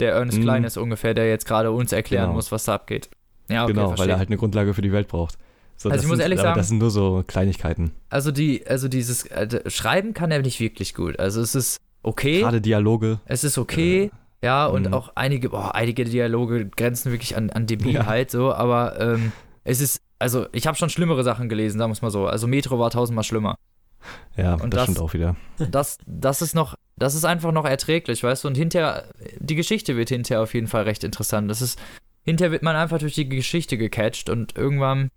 der Ernest Mhm. Klein ist ungefähr, der jetzt gerade uns erklären Genau. muss, was da abgeht. Ja, okay, genau, weil verstehe. er halt eine Grundlage für die Welt braucht. So, Also das ich muss sind, ehrlich sagen- das sind nur so Kleinigkeiten. Also die, also dieses äh, Schreiben kann er nicht wirklich gut. Also es ist okay, Gerade Dialoge. es ist okay, ja, und mhm. auch einige, boah, einige Dialoge grenzen wirklich an, an Debilheit so, aber ähm, es ist, also ich habe schon schlimmere Sachen gelesen, sagen wir es mal so. Also Metro war tausendmal schlimmer. Ja, Und das, das- stimmt auch wieder. Das, das ist noch, das ist einfach noch erträglich, weißt du, und hinterher, die Geschichte wird hinterher auf jeden Fall recht interessant. Das ist, hinterher wird man einfach durch die Geschichte gecatcht und irgendwann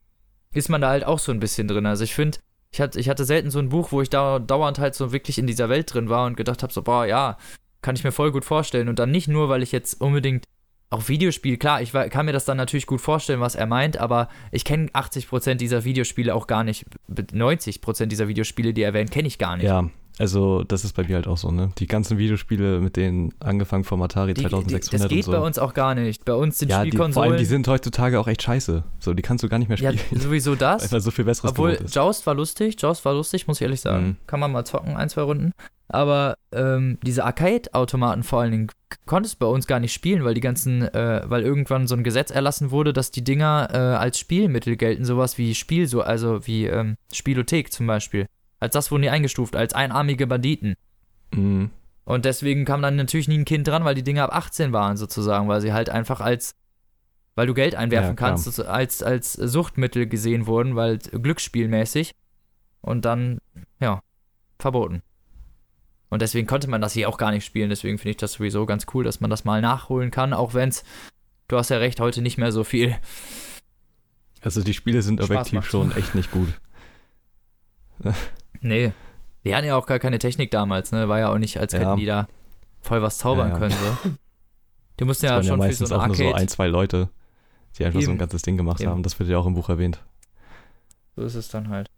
ist man da halt auch so ein bisschen drin. Also ich finde, ich hatte, ich hatte selten so ein Buch, wo ich da dauernd halt so wirklich in dieser Welt drin war und gedacht habe, so, boah, ja, kann ich mir voll gut vorstellen. Und dann nicht nur, weil ich jetzt unbedingt auch Videospiel, klar, ich kann mir das dann natürlich gut vorstellen, was er meint, aber ich kenne 80% dieser Videospiele auch gar nicht. 90% dieser Videospiele, die er erwähnt, kenne ich gar nicht. Ja, also das ist bei mir halt auch so, ne? Die ganzen Videospiele mit denen angefangen vom Atari Die, die, 2600 das geht so. bei uns auch gar nicht. Bei uns sind ja, die, vor Spielkonsolen. allem die sind heutzutage auch echt scheiße. So, die kannst du gar nicht mehr ja, spielen. *laughs* sowieso das. Weil so viel besseres Obwohl. Joust war lustig, Joust war lustig, muss ich ehrlich sagen. Mhm. Kann man mal zocken, ein, zwei Runden. Aber ähm, diese Arcade-Automaten vor allen Dingen konntest du bei uns gar nicht spielen, weil die ganzen, äh, weil irgendwann so ein Gesetz erlassen wurde, dass die Dinger äh, als Spielmittel gelten, sowas wie Spiel, so, also wie ähm, Spielothek zum Beispiel. Als das wurden die eingestuft, als einarmige Banditen. Mhm. Und deswegen kam dann natürlich nie ein Kind dran, weil die Dinger ab 18 waren sozusagen, weil sie halt einfach als, weil du Geld einwerfen Ja, kannst, als, als Suchtmittel gesehen wurden, weil glücksspielmäßig. und dann, ja, verboten. Und deswegen konnte man das hier auch gar nicht spielen. Deswegen finde ich das sowieso ganz cool, dass man das mal nachholen kann, auch wenn es, du hast ja recht, heute nicht mehr so viel. Also die Spiele sind Spaß objektiv macht. schon echt nicht gut. Nee. Die hatten ja auch gar keine Technik damals, ne? War ja auch nicht, als Ja. hätten die da voll was zaubern Ja, ja. können, so. Die mussten ja ja schon für meistens so ein auch nur so Arcade. ein, zwei Leute, die einfach so ein Eben. ganzes Ding gemacht Eben. haben. Das wird ja auch im Buch erwähnt. So ist es dann halt.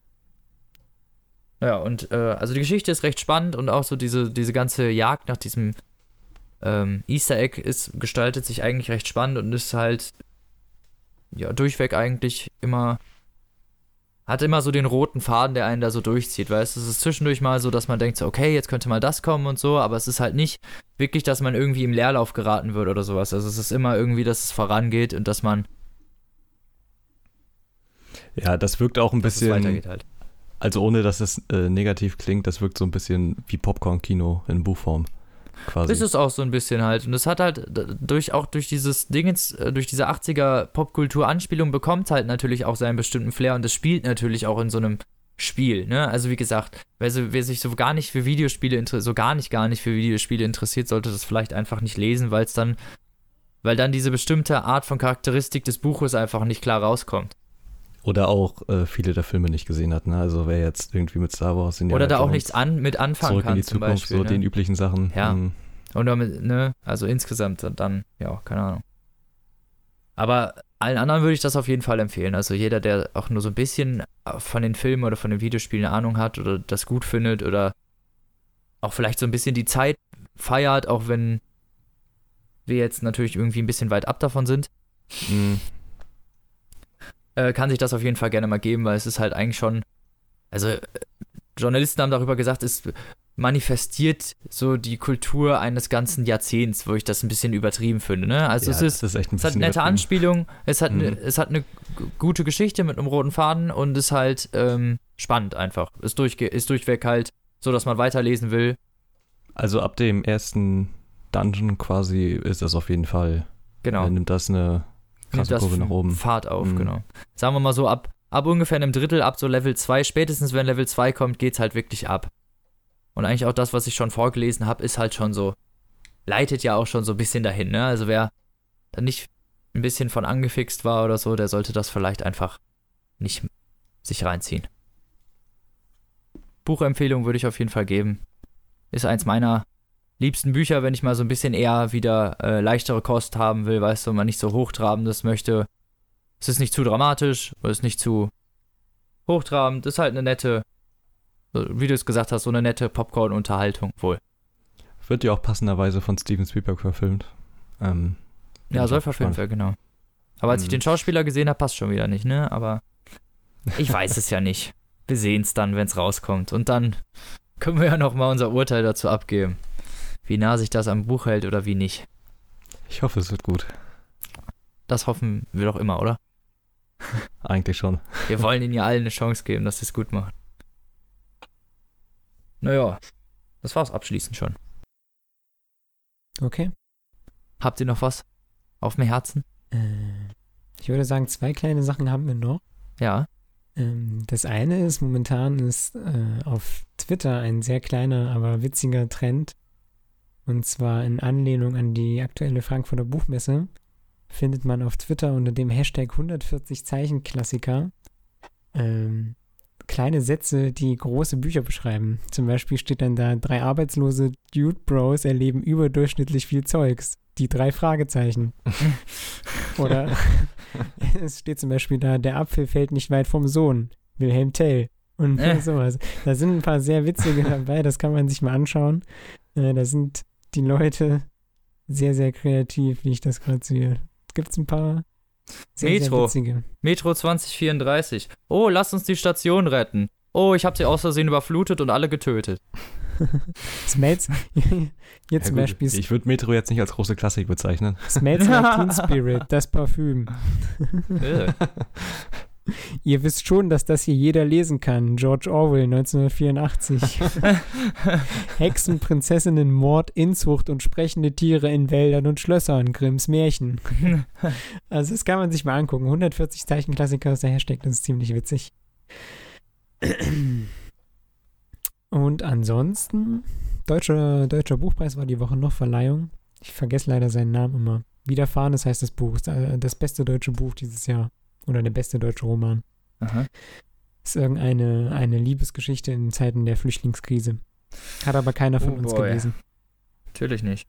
Ja, und äh, also die Geschichte ist recht spannend und auch so diese, diese ganze Jagd nach diesem ähm, Easter Egg ist, gestaltet sich eigentlich recht spannend und ist halt ja durchweg eigentlich immer hat immer so den roten Faden, der einen da so durchzieht, weißt du, es ist zwischendurch mal so, dass man denkt so, okay, jetzt könnte mal das kommen und so, aber es ist halt nicht wirklich, dass man irgendwie im Leerlauf geraten wird oder sowas. Also es ist immer irgendwie, dass es vorangeht und dass man Ja, das wirkt auch ein bisschen, halt. Also ohne dass es äh, negativ klingt, das wirkt so ein bisschen wie Popcorn-Kino in Buchform. Quasi. Ist es auch so ein bisschen halt. Und es hat halt durch auch durch dieses Dingens, äh, durch diese 80er Popkultur-Anspielung bekommt halt natürlich auch seinen bestimmten Flair und es spielt natürlich auch in so einem Spiel, ne? Also wie gesagt, wer, wer sich so gar nicht für Videospiele so gar nicht, gar nicht für Videospiele interessiert, sollte das vielleicht einfach nicht lesen, weil es dann, weil dann diese bestimmte Art von Charakteristik des Buches einfach nicht klar rauskommt. Oder auch äh, viele der Filme nicht gesehen hat. Ne? Also wer jetzt irgendwie mit Star Wars in Oder da auch nichts an, mit anfangen zurück kann, in die zum Zukunft, Beispiel. so ne? den üblichen Sachen. Ja. Mhm. Oder mit, ne, also insgesamt dann, ja, keine Ahnung. Aber allen anderen würde ich das auf jeden Fall empfehlen. Also jeder, der auch nur so ein bisschen von den Filmen oder von den Videospielen eine Ahnung hat oder das gut findet oder auch vielleicht so ein bisschen die Zeit feiert, auch wenn wir jetzt natürlich irgendwie ein bisschen weit ab davon sind, Mhm. Äh, kann sich das auf jeden Fall gerne mal geben, weil es ist halt eigentlich schon, also äh, Journalisten haben darüber gesagt, es manifestiert so die Kultur eines ganzen Jahrzehnts, wo ich das ein bisschen übertrieben finde. Ne? Also ja, es ist ist echt ein es hat nette. Anspielung, es hat, ne, Mhm. es hat eine gute Geschichte mit einem roten Faden und ist halt ähm, spannend einfach. Ist, durchge ist durchweg halt so, dass man weiterlesen will. Also ab dem ersten Dungeon quasi ist das auf jeden Fall. Genau. Dann nimmt das eine krasse das Kurve nach oben. Fahrt auf, Mhm. genau. Sagen wir mal so, ab, ab ungefähr einem Drittel, ab so Level 2, spätestens wenn Level 2 kommt, geht's halt wirklich ab. Und eigentlich auch das, was ich schon vorgelesen habe, ist halt schon so, leitet ja auch schon so ein bisschen dahin, ne? Also wer da nicht ein bisschen von angefixt war oder so, der sollte das vielleicht einfach nicht sich reinziehen. Buchempfehlung würde ich auf jeden Fall geben. Ist eins meiner liebsten Bücher, wenn ich mal so ein bisschen eher wieder äh, leichtere Kost haben will, weißt du, man nicht so hochtrabendes möchte. Es ist nicht zu dramatisch, es ist nicht zu hochtrabend, es ist halt eine nette, wie du es gesagt hast, so eine nette Popcorn-Unterhaltung wohl. Wird ja auch passenderweise von Steven Spielberg verfilmt. Ähm, Ja, soll verfilmt werden, genau. Aber als ich Mhm. den Schauspieler gesehen habe, passt schon wieder nicht, ne? Aber ich weiß es ja nicht. Wir sehen es dann, wenn es rauskommt. Und dann können wir ja nochmal unser Urteil dazu abgeben. Wie nah sich das am Buch hält oder wie nicht. Ich hoffe, es wird gut. Das hoffen wir doch immer, oder? *laughs* Eigentlich schon. Wir wollen ihnen ja allen eine Chance geben, dass sie es gut machen. Naja, das war's abschließend schon. Okay. Habt ihr noch was auf dem Herzen? Äh, ich würde sagen, zwei kleine Sachen haben wir noch. Ja. Ähm, das eine ist, momentan ist äh, auf Twitter ein sehr kleiner, aber witziger Trend. Und zwar in Anlehnung an die aktuelle Frankfurter Buchmesse findet man auf Twitter unter dem Hashtag 140 Zeichen Klassiker ähm, kleine Sätze, die große Bücher beschreiben. Zum Beispiel steht dann da, drei arbeitslose Dude Bros erleben überdurchschnittlich viel Zeugs. Die drei Fragezeichen. *laughs* Oder *laughs* es steht zum Beispiel da, der Apfel fällt nicht weit vom Sohn. Wilhelm Tell. Und Äh. sowas. Da sind ein paar sehr witzige *laughs* dabei, das kann man sich mal anschauen. Äh, da sind die Leute sehr, sehr kreativ, wie ich das gerade sehe. Gibt es ein paar sehr, Metro. sehr. Metro 2034. Oh, lasst uns die Station retten. Oh, ich habe sie aus Versehen überflutet und alle getötet. *laughs* Smells, *laughs* hier zum Ja, Beispiel ich würde Metro jetzt nicht als große Klassik bezeichnen. Smells like Teen *laughs* Spirit, das Parfüm. *laughs* Ihr wisst schon, dass das hier jeder lesen kann. George Orwell, 1984. *laughs* Hexen, Prinzessinnen, Mord, Inzucht und sprechende Tiere in Wäldern und Schlössern. Grimms Märchen. *laughs* Also das kann man sich mal angucken. 140 Zeichenklassiker aus der Hashtag, das ist ziemlich witzig. Und ansonsten, deutscher, deutscher Buchpreis war die Woche noch Verleihung. Ich vergesse leider seinen Namen immer. Widerfahren, das heißt das Buch. Äh, Das beste deutsche Buch dieses Jahr. Oder der beste deutsche Roman. Aha. Ist irgendeine eine Liebesgeschichte in Zeiten der Flüchtlingskrise. Hat aber keiner von Oh uns boy. gelesen. Natürlich nicht.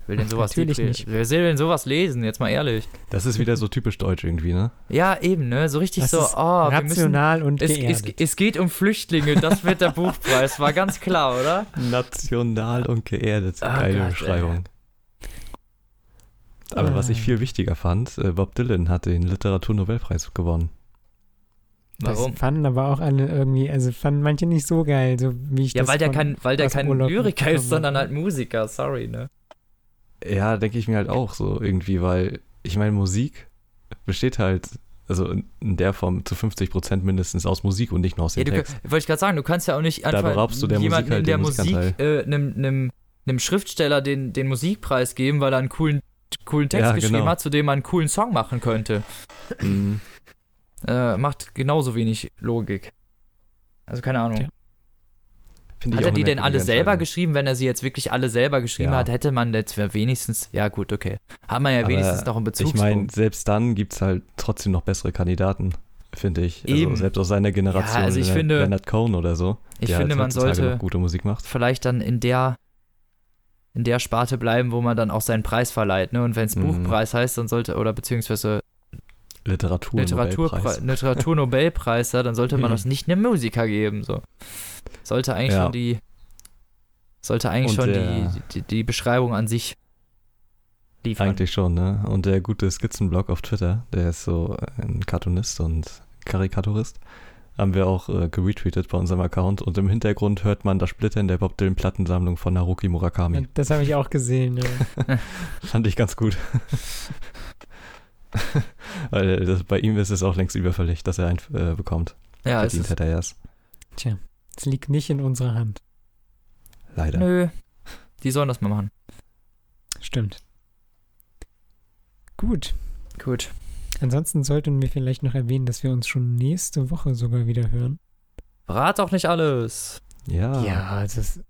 Wer will denn sowas Natürlich nicht. Wer will denn sowas lesen? Jetzt mal ehrlich. Das ist wieder so typisch deutsch irgendwie, ne? Ja, eben, ne? So richtig Das so, oh, wir müssen. Und Es, es, geerdet. es geht um Flüchtlinge, das wird der *laughs* Buchpreis, war ganz klar, oder? National und geerdet. Ah, Geile Beschreibung. Aber was ich Ah. viel wichtiger fand, äh, Bob Dylan hat den Literaturnobelpreis gewonnen. Warum? Das fanden aber auch alle irgendwie, also fanden manche nicht so geil, so wie ich Ja, das weil der von- kein, weil der kein Urlaub Lyriker ist, sondern halt Musiker, sorry, ne? Ja, denke ich mir halt auch so irgendwie, weil ich meine, Musik besteht halt, also in in der Form zu 50 Prozent mindestens aus Musik und nicht nur aus Ja, dem du, Text. wollte ich gerade sagen, du kannst ja auch nicht einfach beraubst du der jemanden Musik halt in der Musik, Musikanteil. äh, einem, einem, einem Schriftsteller den, den Musikpreis geben, weil er einen coolen, coolen Text Ja, geschrieben genau. hat, zu dem man einen coolen Song machen könnte. Mhm. Äh, macht genauso wenig Logik. Also keine Ahnung. Ich Hat er die denn alle selber geschrieben? Wenn er sie jetzt wirklich alle selber geschrieben Ja. hat, hätte man jetzt wenigstens, ja gut, okay. Hat man ja Aber wenigstens noch einen Ich Bezugspunkt. meine, selbst dann gibt es halt trotzdem noch bessere Kandidaten, finde ich. Also Eben. selbst aus seiner Generation, Ja, also ich finde- Leonard Cohen oder so, ich finde, halt man sollte gute Musik macht. vielleicht dann in der in der Sparte bleiben, wo man dann auch seinen Preis verleiht, ne? Und wenn es Mhm. Buchpreis heißt, dann sollte, oder beziehungsweise Literatur, Literaturpreis, Nobelpreis. Literaturnobelpreis, ja, dann sollte man Mhm. das nicht einem Musiker geben. So. Sollte eigentlich Ja. schon die sollte eigentlich Und schon die, die, die Beschreibung an sich liefern. Eigentlich schon, ne? Und der gute Skizzenblog auf Twitter, der ist so ein Cartoonist und Karikaturist, haben wir auch äh, geretweetet bei unserem Account und im Hintergrund hört man das Splittern der Bob Dylan Plattensammlung von Naruki Murakami. Das habe ich auch gesehen. Ja. *laughs* Fand ich ganz gut. *laughs* Weil das, bei ihm ist es auch längst überfällig, dass er einen äh, bekommt. ja, Verdient ist, hätte er es. Tja, es liegt nicht in unserer Hand. Leider. nö. Die sollen das mal machen. Stimmt. Gut. Gut. Ansonsten sollten wir vielleicht noch erwähnen, dass wir uns schon nächste Woche sogar wieder hören. Verrat doch nicht alles. Ja. das ist.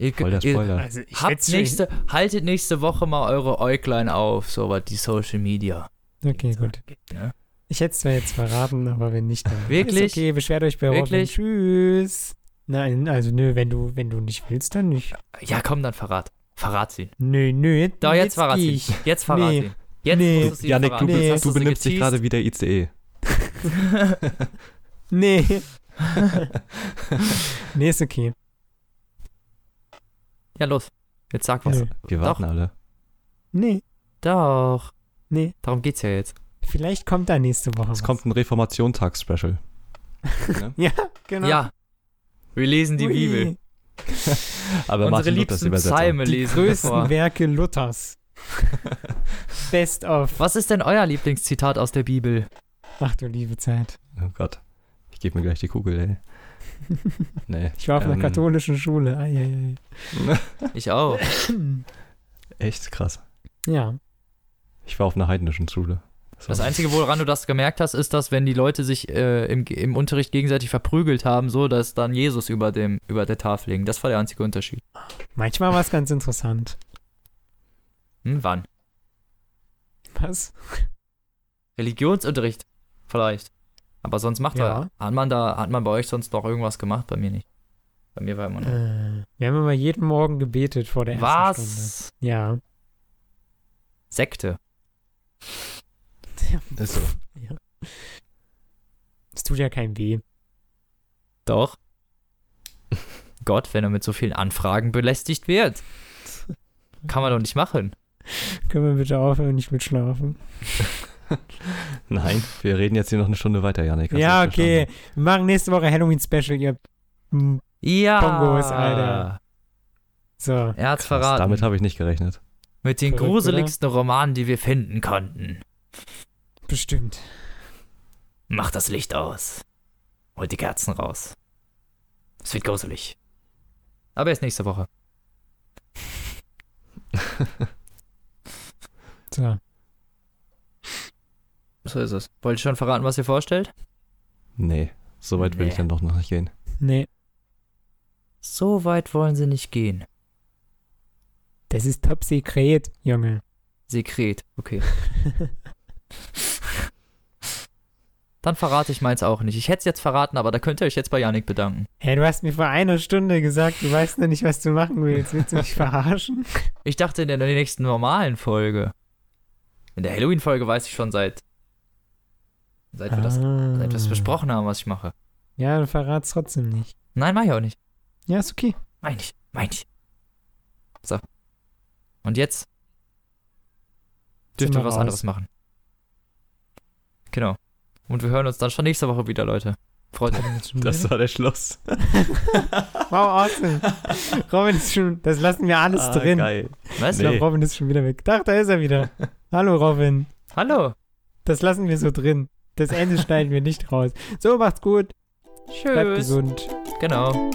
Ihr, Voll der ihr Spoiler. Also ich habt nächste, haltet nächste Woche mal eure Äuglein auf, so was die Social Media. Okay, gut. Ja. Ich hätte es zwar jetzt verraten, aber wenn nicht, dann. Wirklich? Ist okay, beschwert euch bei Robin. Wirklich? Tschüss. Nein, also nö, wenn du, wenn du nicht willst, dann nicht. ja, komm, dann verrat. Verrat sie. Nö, nö, jetzt, Doch, jetzt, verrat sie. Jetzt verrat Nee. sie. Jetzt Nee. du sie Janik, du. Nee. du sie benimmst dich gerade wie der ICE. *laughs* Nee. *laughs* nee, ist okay. Ja, los. Jetzt sag was. Nö. Wir warten alle. Nee, Doch. nee. Darum geht's ja jetzt. Vielleicht kommt da nächste Woche Es was. kommt ein Reformationstags-Special. *laughs* Ja, genau. Ja. Wir lesen die Ui. Bibel. Aber Unsere Martin Luthers liebsten Übersetzung. Psalme Die lesen wir größten. Werke Luthers. *laughs* Best of. Was ist denn euer Lieblingszitat aus der Bibel? Ach du liebe Zeit. Oh Gott. Ich gebe mir gleich die Kugel, ey. *laughs* Nee. Ich war auf einer ähm, katholischen Schule. Eieiei. *laughs* Ich auch. *coughs* Echt krass. Ja. Ich war auf einer heidnischen Schule. Das Einzige, woran du das gemerkt hast, ist, dass wenn die Leute sich äh, im, im Unterricht gegenseitig verprügelt haben, so, dass dann Jesus über, dem, über der Tafel hing. Das war der einzige Unterschied. Manchmal war es ganz interessant. Hm, wann? Was? Religionsunterricht. Vielleicht. Aber sonst macht Ja. er. Hat man da, hat man bei euch sonst noch irgendwas gemacht? Bei mir nicht. Bei mir war immer nur. Äh, wir haben immer jeden Morgen gebetet vor der ersten Stunde. Was? Ja. Sekte. *laughs* Ist so. Es tut ja keinem weh. Doch. *laughs* Gott, wenn er mit so vielen Anfragen belästigt wird. Kann man doch nicht machen. *laughs* Können wir bitte aufhören, nicht mitschlafen? *laughs* Nein, wir reden jetzt hier noch eine Stunde weiter, Janik. Ja, okay. Wir machen nächste Woche Halloween-Special, ihr. Ja. Bongos, Alter. So. Er hat's Krass, verraten. damit habe ich nicht gerechnet. mit den Verrückt, gruseligsten Romanen, die wir finden konnten. Bestimmt. Macht das Licht aus. Holt die Kerzen raus. Es wird gruselig. Aber erst nächste Woche. *laughs* So. So ist es. Wollt ihr schon verraten, was ihr vorstellt? Nee, so weit will Nee. ich dann doch noch nicht gehen. Nee. So weit wollen sie nicht gehen. Das ist top sekret, Junge. Sekret, okay. *laughs* Dann verrate ich meins auch nicht. Ich hätte es jetzt verraten, aber da könnt ihr euch jetzt bei Yannick bedanken. Hey, du hast mir vor einer Stunde gesagt, du weißt noch nicht, was du machen willst. Willst du mich verarschen? Ich dachte in der nächsten normalen Folge. In der Halloween-Folge weiß ich schon seit. Seit wir, das, seit wir Ah. besprochen haben, was ich mache. Ja, du verratst trotzdem nicht. Nein, mach ich auch nicht. Ja, ist okay. Mein ich. Mein ich. So. Und jetzt dürft ihr wir was raus. anderes machen. Genau. Und wir hören uns dann schon nächste Woche wieder, Leute. Freut euch. *laughs* Das war der Schluss. *laughs* Wow, awesome. Robin ist schon, das lassen wir alles Ah, drin. Geil. Was? Ich glaube, Nee. Robin ist schon wieder weg. Ach, da ist er wieder. *laughs* Hallo, Robin. Hallo. Das lassen wir so drin. Das Ende schneiden wir nicht raus. So, macht's gut. Bleibt Tschüss. gesund. Genau.